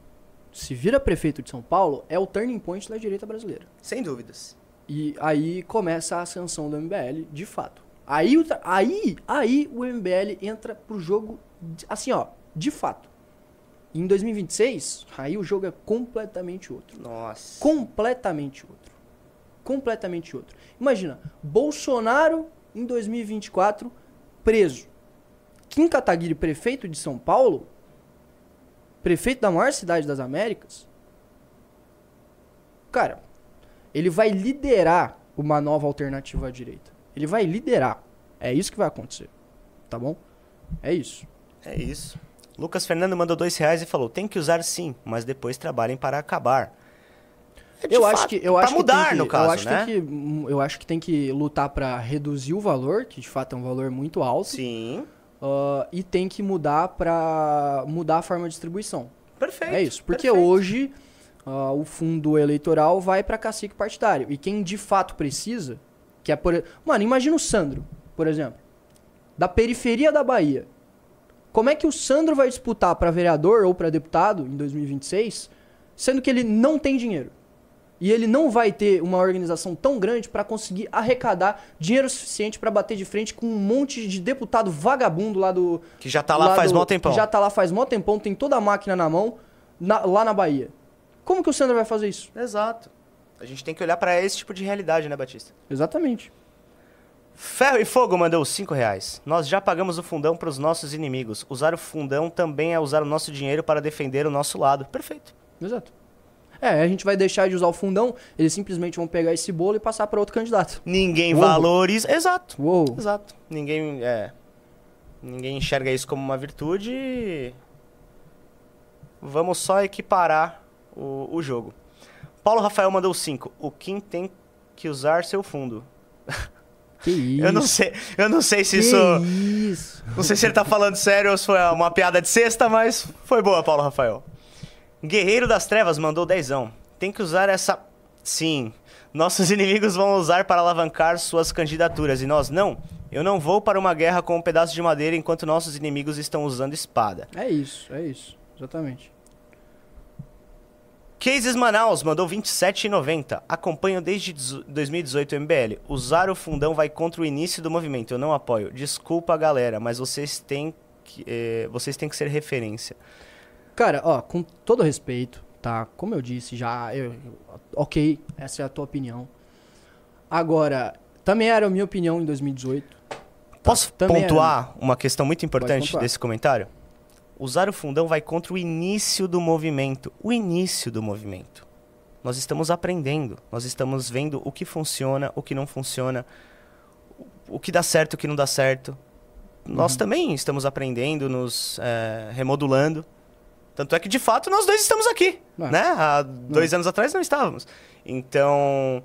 S2: se vira prefeito de São Paulo é o turning point da direita brasileira.
S1: Sem dúvidas.
S2: E aí começa a ascensão do MBL, de fato. Aí, o aí, aí o MBL entra pro jogo, assim, ó, de fato. Em 2026, aí o jogo é completamente outro.
S1: Nossa.
S2: Completamente outro. Completamente outro. Imagina, Bolsonaro em 2024 preso. Kim Kataguiri, prefeito de São Paulo, prefeito da maior cidade das Américas. Cara, ele vai liderar uma nova alternativa à direita. Ele vai liderar. É isso que vai acontecer. Tá bom? É isso.
S1: É isso. Lucas Fernando mandou dois reais e falou: tem que usar sim, mas depois trabalhem para acabar. É
S2: eu
S1: fato,
S2: acho que eu acho
S1: mudar,
S2: que tem que,
S1: no caso,
S2: eu acho
S1: né?
S2: que eu acho que tem que lutar pra reduzir o valor, que de fato é um valor muito alto,
S1: Sim.
S2: ah, e tem que mudar pra mudar a forma de distribuição.
S1: Perfeito.
S2: é isso, porque
S1: perfeito.
S2: hoje ah, o fundo eleitoral vai pra cacique partidário e quem de fato precisa, que é por, mano, imagina o Sandro, por exemplo, da periferia da Bahia. Como é que o Sandro vai disputar pra vereador ou pra deputado em 2026, sendo que ele não tem dinheiro? E ele não vai ter uma organização tão grande para conseguir arrecadar dinheiro suficiente para bater de frente com um monte de deputado vagabundo lá do.
S1: Que já tá lá faz
S2: do-
S1: mó tempão.
S2: que Já tá lá faz mó tempão, tem toda a máquina na mão, na- lá na Bahia. Como que o Sandro vai fazer isso?
S1: Exato. A gente tem que olhar para esse tipo de realidade, né, Batista?
S2: Exatamente.
S1: Ferro e Fogo mandou 5 reais. Nós já pagamos o fundão para os nossos inimigos. Usar o fundão também é usar o nosso dinheiro para defender o nosso lado. Perfeito.
S2: Exato. É, a gente vai deixar de usar o fundão, eles simplesmente vão pegar esse bolo e passar para outro candidato.
S1: Ninguém
S2: Uou.
S1: valoriza. Exato.
S2: Uou.
S1: Exato. Ninguém é. Ninguém enxerga isso como uma virtude. Vamos só equiparar o, o jogo. Paulo Rafael mandou 5. O Kim tem que usar seu fundo.
S2: Que isso.
S1: Eu não sei, eu não sei se
S2: que
S1: isso.
S2: isso.
S1: Não sei se ele tá falando sério ou se foi uma piada de sexta, mas foi boa, Paulo Rafael. Guerreiro das Trevas mandou dezão. Tem que usar essa. Sim. Nossos inimigos vão usar para alavancar suas candidaturas e nós não. Eu não vou para uma guerra com um pedaço de madeira enquanto nossos inimigos estão usando espada.
S2: É isso, é isso. Exatamente.
S1: Cases Manaus mandou 27,90. Acompanho desde 2018 o MBL. Usar o fundão vai contra o início do movimento. Eu não apoio. Desculpa, galera, mas vocês têm que, eh, vocês têm que ser referência.
S2: Cara, ó, com todo respeito, tá? Como eu disse já, eu- ok, essa é a tua opinião. Agora, também era a minha opinião em 2018.
S1: Posso pontuar uma questão muito importante desse comentário? Usar o fundão vai contra o início do movimento. O início do movimento. Nós estamos aprendendo, nós estamos vendo o que funciona, o que não funciona, o que dá certo, o que não dá certo. Nós
S2: Uhum.
S1: também estamos aprendendo, nos eh, remodulando. Tanto é que, de fato, nós dois estamos aqui.
S2: É.
S1: Né? Há dois anos atrás não estávamos. Então,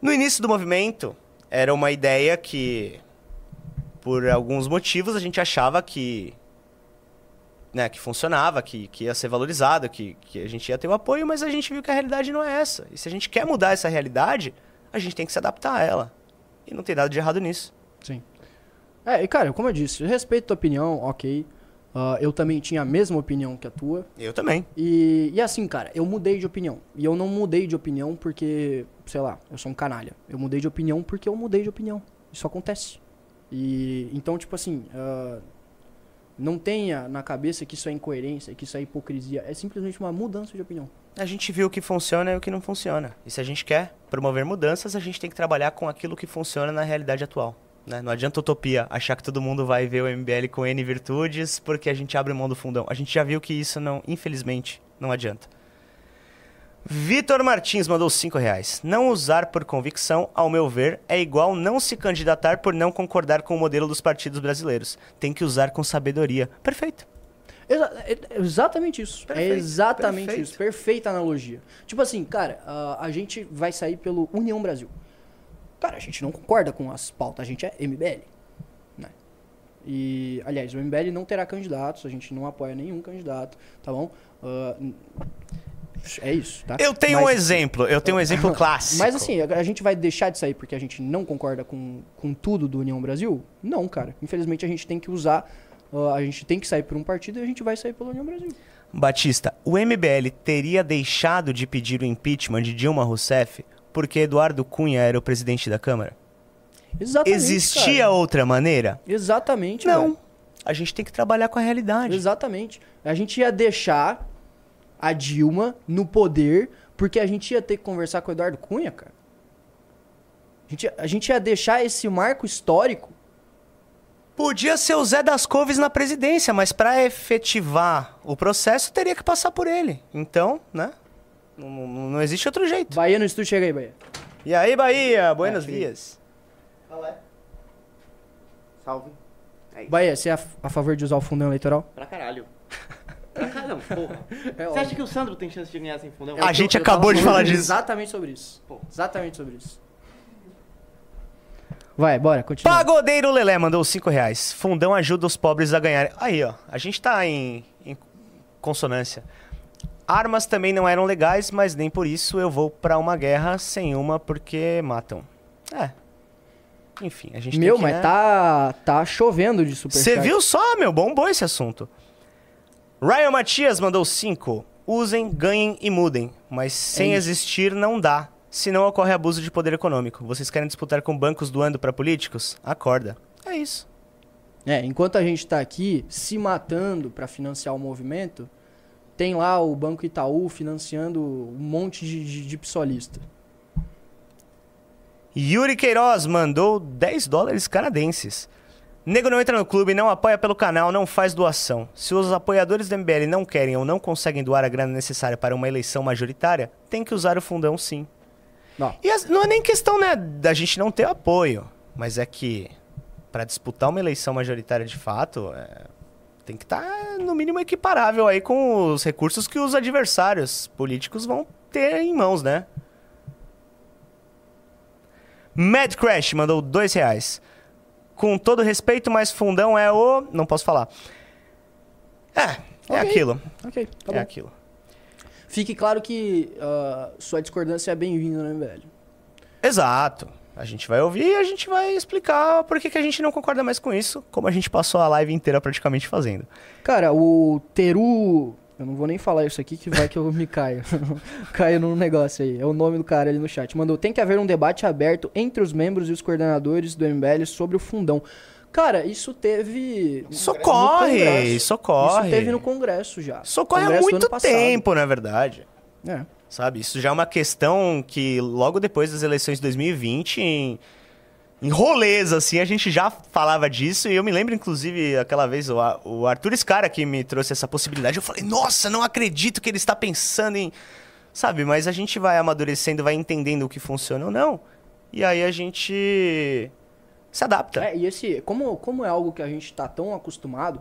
S1: no início do movimento, era uma ideia que, por alguns motivos, a gente achava que, né, que funcionava, que, que ia ser valorizado, que, que a gente ia ter o apoio, mas a gente viu que a realidade não é essa. E se a gente quer mudar essa realidade, a gente tem que se adaptar a ela. E não tem nada de errado nisso.
S2: Sim. É, e cara, como eu disse, respeito a tua opinião, ok. Ah, eu também tinha a mesma opinião que a tua.
S1: Eu também.
S2: E, e assim, cara, eu mudei de opinião. E eu não mudei de opinião porque, sei lá, eu sou um canalha. Eu mudei de opinião porque eu mudei de opinião. Isso acontece. E então, tipo assim, ah, não tenha na cabeça que isso é incoerência, que isso é hipocrisia. É simplesmente uma mudança de opinião.
S1: A gente viu o que funciona e o que não funciona. E se a gente quer promover mudanças, a gente tem que trabalhar com aquilo que funciona na realidade atual. Né? Não adianta utopia, achar que todo mundo vai ver o MBL com N virtudes porque a gente abre mão do fundão. A gente já viu que isso não, infelizmente, não adianta. Vitor Martins mandou 5 reais. Não usar por convicção, ao meu ver, é igual não se candidatar por não concordar com o modelo dos partidos brasileiros. Tem que usar com sabedoria. Perfeito.
S2: Exa- é- é exatamente isso.
S1: Perfeito,
S2: é exatamente
S1: perfeito.
S2: isso. Perfeita analogia. Tipo assim, cara, ah, a gente vai sair pelo União Brasil. Cara, a gente não concorda com as pautas, a gente é MBL. Né? E, aliás, o MBL não terá candidatos, a gente não apoia nenhum candidato, tá bom? N- É isso, tá?
S1: Eu tenho um
S2: Mas-
S1: exemplo, eu tenho um exemplo clássico.
S2: Mas assim, a a gente vai deixar de sair porque a gente não concorda com, com tudo do União Brasil? Não, cara. Infelizmente a gente tem que usar. ah, a gente tem que sair por um partido e a gente vai sair pela União Brasil.
S1: Batista, o MBL teria deixado de pedir o impeachment de Dilma Rousseff porque Eduardo Cunha era o presidente da Câmara?
S2: Exatamente.
S1: Existia
S2: cara.
S1: outra maneira?
S2: Exatamente.
S1: Não.
S2: velho.
S1: A gente tem que trabalhar com a realidade.
S2: Exatamente. A gente ia deixar a Dilma no poder porque a gente ia ter que conversar com o Eduardo Cunha, cara. A gente, a gente ia deixar esse marco histórico.
S1: Podia ser o Zé das Couves na presidência, mas para efetivar o processo teria que passar por ele. Então, né? Não, não- não existe outro jeito.
S2: Bahia no estúdio, chega aí, Bahia.
S1: E aí, Bahia? Buenos
S2: É,
S1: dias.
S4: Salve. É isso.
S2: Bahia, você é a, a favor de usar o fundão eleitoral?
S4: Pra caralho. Pra caralho, porra.
S2: É
S4: Você acha que o Sandro tem chance de ganhar sem fundão?
S1: A gente
S2: eu
S1: acabou
S2: tava
S1: de falar disso.
S2: Exatamente sobre isso.
S4: Pô.
S2: Exatamente sobre isso. Vai, bora, continua.
S1: Pagodeiro Lelé mandou 5 reais. Fundão ajuda os pobres a ganharem. Aí, ó. A gente tá em, em consonância. Armas também não eram legais, mas nem por isso eu vou pra uma guerra sem uma porque matam. É. Enfim, a gente
S2: Meu,
S1: que,
S2: mas
S1: né?
S2: tá, tá chovendo de superchat.
S1: Você viu só, meu? Bombou esse assunto. Ryan Matias mandou 5. Usem, ganhem e mudem. Mas sem
S2: É
S1: existir não dá. Senão ocorre abuso de poder econômico. Vocês querem disputar com bancos doando pra políticos? Acorda. É isso.
S2: É, enquanto a gente tá aqui se matando pra financiar o movimento, tem lá o Banco Itaú financiando um monte de, de, de psolista.
S1: Yuri Queiroz mandou 10 dólares canadenses. Nego não entra no clube, não apoia pelo canal, não faz doação. Se os apoiadores do MBL não querem ou não conseguem doar a grana necessária para uma eleição majoritária, tem que usar o fundão sim.
S2: Não.
S1: E as- não é nem questão né, da gente não ter apoio, mas é que para disputar uma eleição majoritária de fato, é, tem que estar no mínimo equiparável aí com os recursos que os adversários políticos vão ter em mãos, né? Mad Crash mandou dois reais. Com todo respeito, mas fundão é o. Não posso falar. É, é
S2: Ok.
S1: aquilo.
S2: Ok, tá
S1: é
S2: bom.
S1: aquilo.
S2: Fique claro que ah, sua discordância é bem-vinda no MBL.
S1: Exato. A gente vai ouvir e a gente vai explicar por que, que a gente não concorda mais com isso, como a gente passou a live inteira praticamente fazendo.
S2: Cara, o Teru. Eu não vou nem falar isso aqui que vai que eu me caio. caio num negócio aí. É o nome do cara ali no chat. Mandou: tem que haver um debate aberto entre os membros e os coordenadores do MBL sobre o fundão. Cara, isso teve.
S1: Isso ocorre,
S2: Congresso.
S1: isso
S2: teve no Congresso já.
S1: Isso ocorre há muito tempo, na verdade.
S2: É.
S1: Sabe? Isso já é uma questão que logo depois das eleições de 2020, em, em rolês, assim, a gente já falava disso. E eu me lembro, inclusive, aquela vez, o, o Arthur Scara que me trouxe essa possibilidade. Eu falei, nossa, não acredito que ele está pensando em. Sabe? Mas a gente vai amadurecendo, vai entendendo o que funciona ou não. E aí a gente se adapta.
S2: É, e esse, como, como é algo que a gente tá tão acostumado,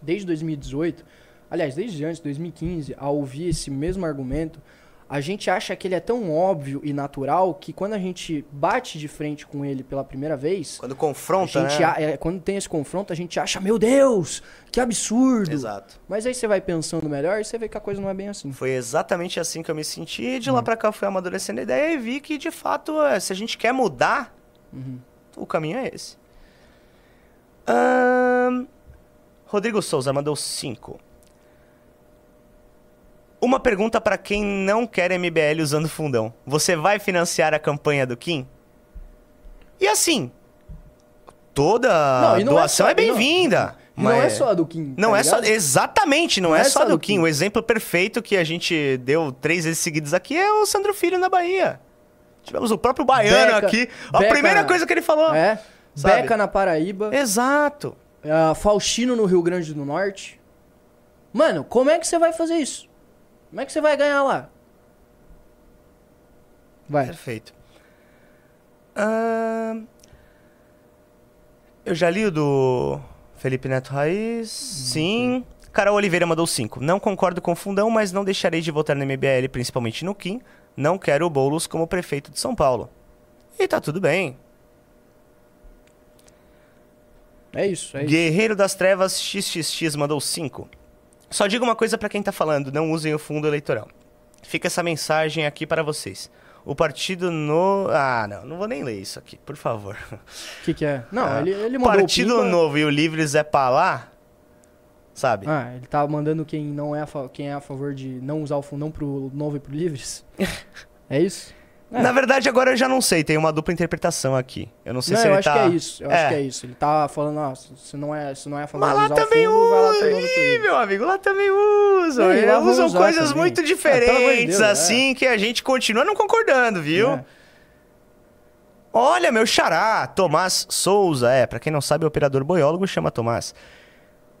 S2: desde 2018, aliás, desde antes, 2015, a ouvir esse mesmo argumento, a gente acha que ele é tão óbvio e natural que quando a gente bate de frente com ele pela primeira vez,
S1: Quando confronta, né?
S2: a- é, quando tem esse confronto, a gente acha, meu Deus, que absurdo.
S1: Exato.
S2: Mas aí você vai pensando melhor e você vê que a coisa não é bem assim.
S1: Foi exatamente assim que eu me senti. E
S2: Hum.
S1: de lá pra cá fui amadurecendo a ideia e vi que, de fato, é, se a gente quer mudar,
S2: Uhum.
S1: o caminho é esse. Ahn, Rodrigo Souza mandou 5. Uma pergunta pra quem não quer MBL usando fundão. Você vai financiar a campanha do Kim? E assim, toda
S2: Não, não é
S1: doação
S2: só-
S1: é, bem-vinda.
S2: E não é
S1: mas-
S2: só a do Kim.
S1: não
S2: tá
S1: é só.
S2: ligado?
S1: Exatamente, não, é, só do Kim.
S2: Kim.
S1: O exemplo perfeito que a gente deu três vezes seguidas aqui é o Sandro Filho na Bahia. Tivemos o próprio baiano
S2: Beca-
S1: aqui. A
S2: Beca-
S1: primeira coisa que ele falou.
S2: É.
S1: Sabe?
S2: Beca na Paraíba.
S1: Exato.
S2: Ah, Faustino no Rio Grande do Norte. Mano, como é que você vai fazer isso? Como é que você vai ganhar lá? Vai.
S1: Perfeito. Ahn, Eu já li o do Felipe Neto Raiz. Sim. Carol Oliveira mandou 5. Não concordo com o fundão, mas não deixarei de votar no MBL, principalmente no Kim. Não quero o Boulos como prefeito de São Paulo. E tá tudo bem.
S2: É isso, é isso.
S1: Guerreiro das Trevas XXX mandou 5. Só digo uma coisa pra quem tá falando, não usem o fundo eleitoral. fica essa mensagem aqui para vocês. O partido no. Ah, não, não vou nem ler isso aqui, por favor.
S2: O que, que é? Não,
S1: Ah,
S2: ele, ele
S1: O
S2: mandou. o
S1: Partido
S2: Pimba-
S1: Novo e o Livres é pra lá, sabe?
S2: Ah, ele tá mandando quem não é a, quem é a favor de não usar o fundão pro novo e pro livres. é isso? É.
S1: Na verdade, agora eu já não sei, tem uma dupla interpretação aqui. Eu não sei
S2: não,
S1: se
S2: eu
S1: ele
S2: acho
S1: tá.
S2: que é isso. Eu
S1: É.
S2: acho que é isso. Ele tá falando, ó, se não é, se não é
S1: Mas lá também
S2: fundo, lá
S1: usa. Ih, meu amigo, lá também
S2: lá
S1: Eles
S2: vão
S1: usam coisas
S2: também.
S1: muito
S2: Ah, de
S1: diferentes,
S2: Deus, é.
S1: assim, que a gente continua não concordando, viu?
S2: É.
S1: Olha, meu xará, Tomás Souza. É, pra quem não sabe, o operador boiólogo chama Tomás.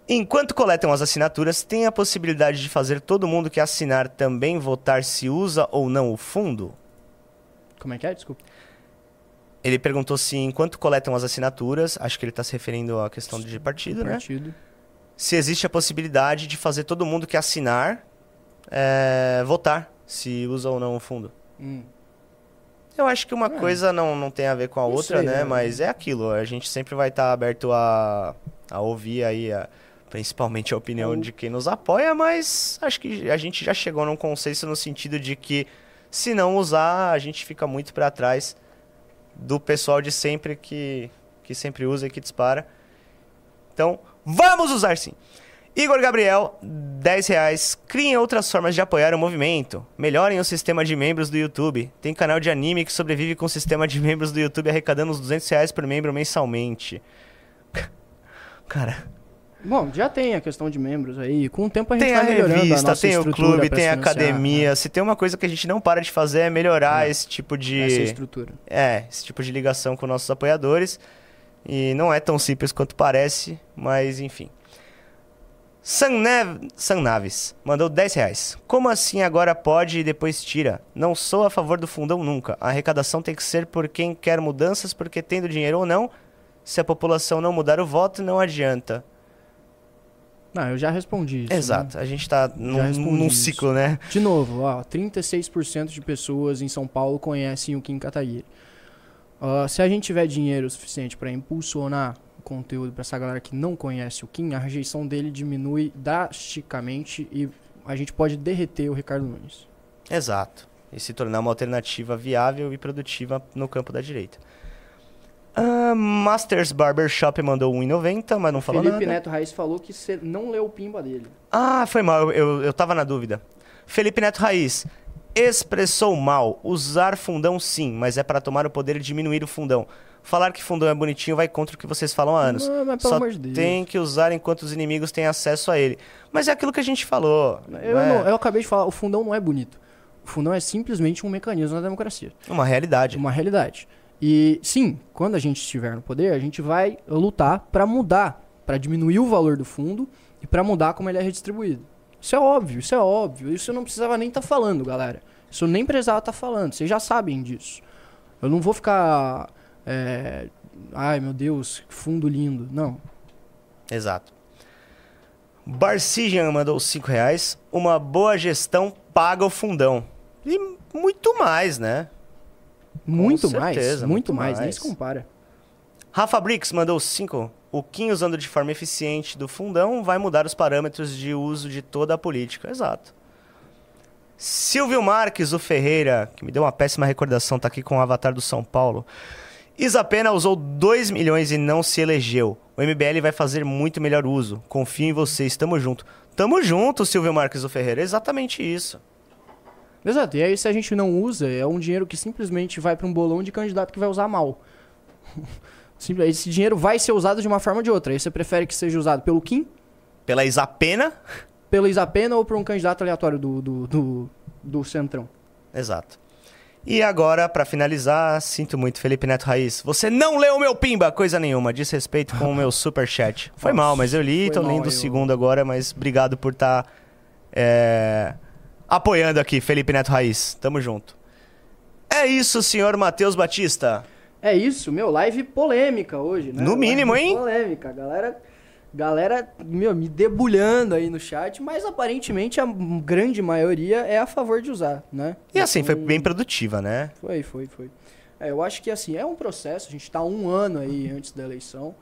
S1: Enquanto coletam as assinaturas, tem a possibilidade de fazer todo mundo que assinar também votar se usa ou não o fundo?
S2: Como é que é? Desculpa.
S1: Ele perguntou se enquanto coletam as assinaturas, acho que ele está se referindo à questão de partido, né?
S2: Partido.
S1: Se existe a possibilidade de fazer todo mundo que assinar é, votar se usa ou não o fundo.
S2: Hum.
S1: Eu acho que uma
S2: É.
S1: coisa não, não tem a ver com a
S2: Não
S1: outra,
S2: sei,
S1: né?
S2: né?
S1: Mas é aquilo, a gente sempre vai estar aberto a, a ouvir aí, a- principalmente a opinião
S2: É o-
S1: de quem nos apoia, mas acho que a gente já chegou num consenso no sentido de que se não usar, a gente fica muito para trás do pessoal de sempre que, que sempre usa e que dispara. Então, vamos usar sim! Igor Gabriel, 10 reais. Criem outras formas de apoiar o movimento. Melhorem o sistema de membros do YouTube. Tem canal de anime que sobrevive com o sistema de membros do YouTube arrecadando uns 200 reais por membro mensalmente. Cara,
S2: Bom, já tem a questão de membros aí. Com o tempo a gente
S1: tem a
S2: vai melhorando a
S1: revista,
S2: nossa
S1: tem o clube, tem a academia. Se tem uma coisa que a gente não para de fazer é melhorar
S2: É.
S1: esse tipo
S2: né?
S1: de...
S2: Essa estrutura.
S1: É, esse tipo de ligação com nossos apoiadores. E não é tão simples quanto parece, mas enfim. Sannev... Sannaves mandou 10 reais. Como assim agora pode e depois tira? Não sou a favor do fundão nunca. A arrecadação tem que ser por quem quer mudanças, porque tendo dinheiro ou não, se a população não mudar o voto, não adianta.
S2: Não, eu já respondi isso. né?
S1: Exato, a gente tá num, num ciclo, né?
S2: De novo, ó, 36% de pessoas em São Paulo conhecem o Kim Kataguiri. Ah, se a gente tiver dinheiro suficiente para impulsionar o conteúdo para essa galera que não conhece o Kim, a rejeição dele diminui drasticamente e a gente pode derreter o Ricardo Nunes.
S1: Exato. E se tornar uma alternativa viável e produtiva no campo da direita. Ah, Masters Barbershop mandou 1,90, mas não falou
S2: Felipe
S1: nada.
S2: Neto Raiz falou que você não leu o pimba dele.
S1: Ah, foi mal, eu, eu, tava na dúvida. Felipe Neto Raiz. Expressou mal. Usar fundão sim, mas é para tomar o poder e diminuir o fundão. Falar que fundão é bonitinho vai contra o que vocês falam há anos.
S2: Não, mas pelo
S1: Só
S2: amor de Deus.
S1: tem que usar enquanto os inimigos têm acesso a ele. Mas é aquilo que a gente falou.
S2: Eu,
S1: não é?
S2: eu acabei de falar, o fundão não é bonito. O fundão é simplesmente um mecanismo da democracia.
S1: Uma realidade.
S2: uma realidade. E sim, quando a gente estiver no poder, a gente vai lutar para mudar, para diminuir o valor do fundo e para mudar como ele é redistribuído. Isso é óbvio, isso é óbvio. Isso eu não precisava nem estar falando, galera. Isso eu nem precisava estar falando. Vocês já sabem disso. Eu não vou ficar. é, ai meu Deus, que fundo lindo. Não.
S1: Exato. Barcijan mandou 5 reais. Uma boa gestão paga o fundão. E muito mais, né?
S2: Muito
S1: certeza,
S2: mais. Muito,
S1: muito
S2: mais, nem
S1: mais.
S2: se compara.
S1: Rafa Brix mandou 5. O Kim usando de forma eficiente do fundão vai mudar os parâmetros de uso de toda a política. Exato. Silvio Marques, o Ferreira, que me deu uma péssima recordação, tá aqui com o avatar do São Paulo. Isapena usou 2 milhões e não se elegeu. O MBL vai fazer muito melhor uso. Confio em vocês, tamo junto. Tamo junto, Silvio Marques, o Ferreira. Exatamente isso.
S2: Exato. E aí, se a gente não usa, é um dinheiro que simplesmente vai para um bolão de candidato que vai usar mal. Esse dinheiro vai ser usado de uma forma ou de outra. Aí você prefere que seja usado pelo Kim,
S1: Pela Isapena.
S2: pelo Isapena ou por um candidato aleatório do, do, do, do Centrão.
S1: Exato. E agora, pra finalizar, sinto muito, Felipe Neto Raiz. Você não leu o meu pimba, coisa nenhuma. Diz respeito com o meu superchat. Foi
S2: Nossa,
S1: mal, mas eu li, tô
S2: mal
S1: lendo o segundo agora, mas obrigado por estar apoiando aqui, Felipe Neto Raiz. Tamo junto. É isso, senhor Matheus Batista.
S2: É isso, meu, live polêmica hoje, né?
S1: No mínimo,
S2: Live
S1: hein?
S2: Polêmica, galera. Galera, meu, me debulhando aí no chat, mas aparentemente a grande maioria é a favor de usar, né?
S1: E assim, foi
S2: Então,
S1: bem produtiva, né?
S2: Foi, foi, foi. É, eu acho que assim, é um processo, a gente tá um ano aí antes da eleição.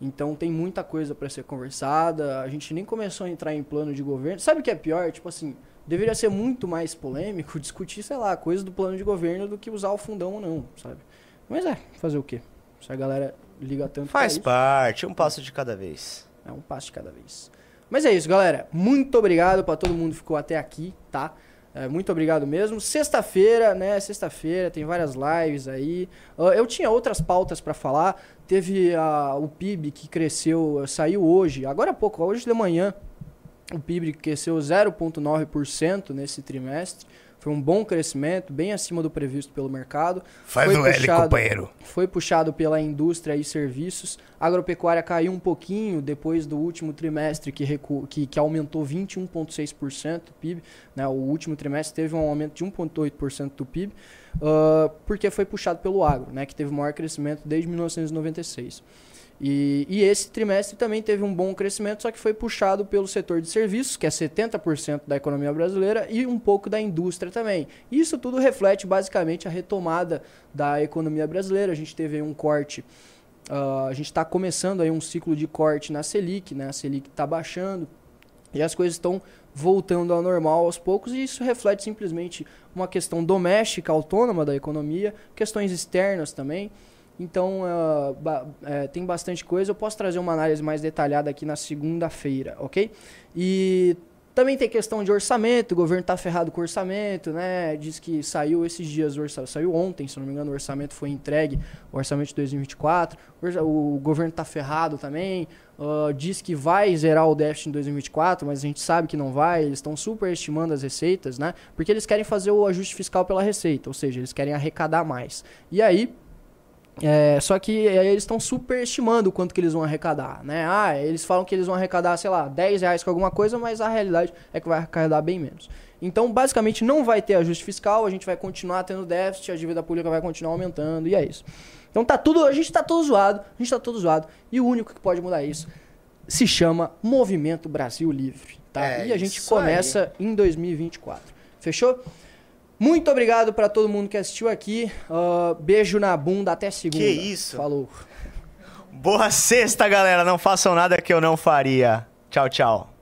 S2: Então tem muita coisa para ser conversada. A gente nem começou a entrar em plano de governo. Sabe o que é pior? Tipo assim, deveria ser muito mais polêmico discutir, sei lá, coisas do plano de governo do que usar o fundão ou não, sabe? Mas é, fazer o quê? Se a galera liga tanto pra
S1: Faz
S2: isso,
S1: parte, um passo de cada vez.
S2: é um passo de cada vez. Mas é isso, galera. Muito obrigado pra todo mundo que ficou até aqui, tá? É, muito obrigado mesmo. Sexta-feira, né? Sexta-feira tem várias lives aí. Eu tinha outras pautas pra falar. Teve ah, o PIB que cresceu, saiu hoje, agora há pouco, hoje de manhã. O PIB cresceu 0,9% nesse trimestre. Foi um bom crescimento, bem acima do previsto pelo mercado.
S3: Faz
S2: Foi
S3: o L,
S2: puxado-
S3: companheiro.
S2: Foi puxado pela indústria e serviços. A agropecuária caiu um pouquinho depois do último trimestre, que, recu... que, que aumentou 21,6% do PIB. Né? O último trimestre teve um aumento de 1,8% do PIB, ah, porque foi puxado pelo agro, né? que teve o maior crescimento desde 1996. E, e esse trimestre também teve um bom crescimento, só que foi puxado pelo setor de serviços, que é 70% da economia brasileira, e um pouco da indústria também. Isso tudo reflete basicamente a retomada da economia brasileira. A gente teve um corte, ah, a gente está começando aí um ciclo de corte na Selic, né? A Selic está baixando e as coisas estão voltando ao normal aos poucos, e isso reflete simplesmente uma questão doméstica, autônoma da economia, questões externas também. Então, ah, ba- eh, tem bastante coisa. Eu posso trazer uma análise mais detalhada aqui na segunda-feira, ok? E também tem questão de orçamento. O governo está ferrado com orçamento, né? Diz que saiu esses dias, o orça- saiu ontem, se não me engano, o orçamento foi entregue, o orçamento de 2024. O governo está ferrado também. ah, diz que vai zerar o déficit em 2024, mas a gente sabe que não vai. Eles estão superestimando as receitas, né? Porque eles querem fazer o ajuste fiscal pela receita, ou seja, eles querem arrecadar mais. E aí, é, só que aí eles estão superestimando o quanto que eles vão arrecadar, né? Ah, eles falam que eles vão arrecadar, sei lá, 10 reais com alguma coisa, mas a realidade é que vai arrecadar bem menos. Então, basicamente, não vai ter ajuste fiscal, a gente vai continuar tendo déficit, a dívida pública vai continuar aumentando, e é isso. Então tá tudo, a gente tá todo zoado, a gente tá todo zoado, e o único que pode mudar isso se chama Movimento Brasil Livre, tá?
S1: É
S2: e a gente começa em 2024. Fechou? Muito obrigado pra todo mundo que assistiu aqui. Ah, beijo na bunda até segunda.
S1: Que isso?
S2: Falou.
S1: Boa sexta, galera. Não façam nada que eu não faria. Tchau, tchau.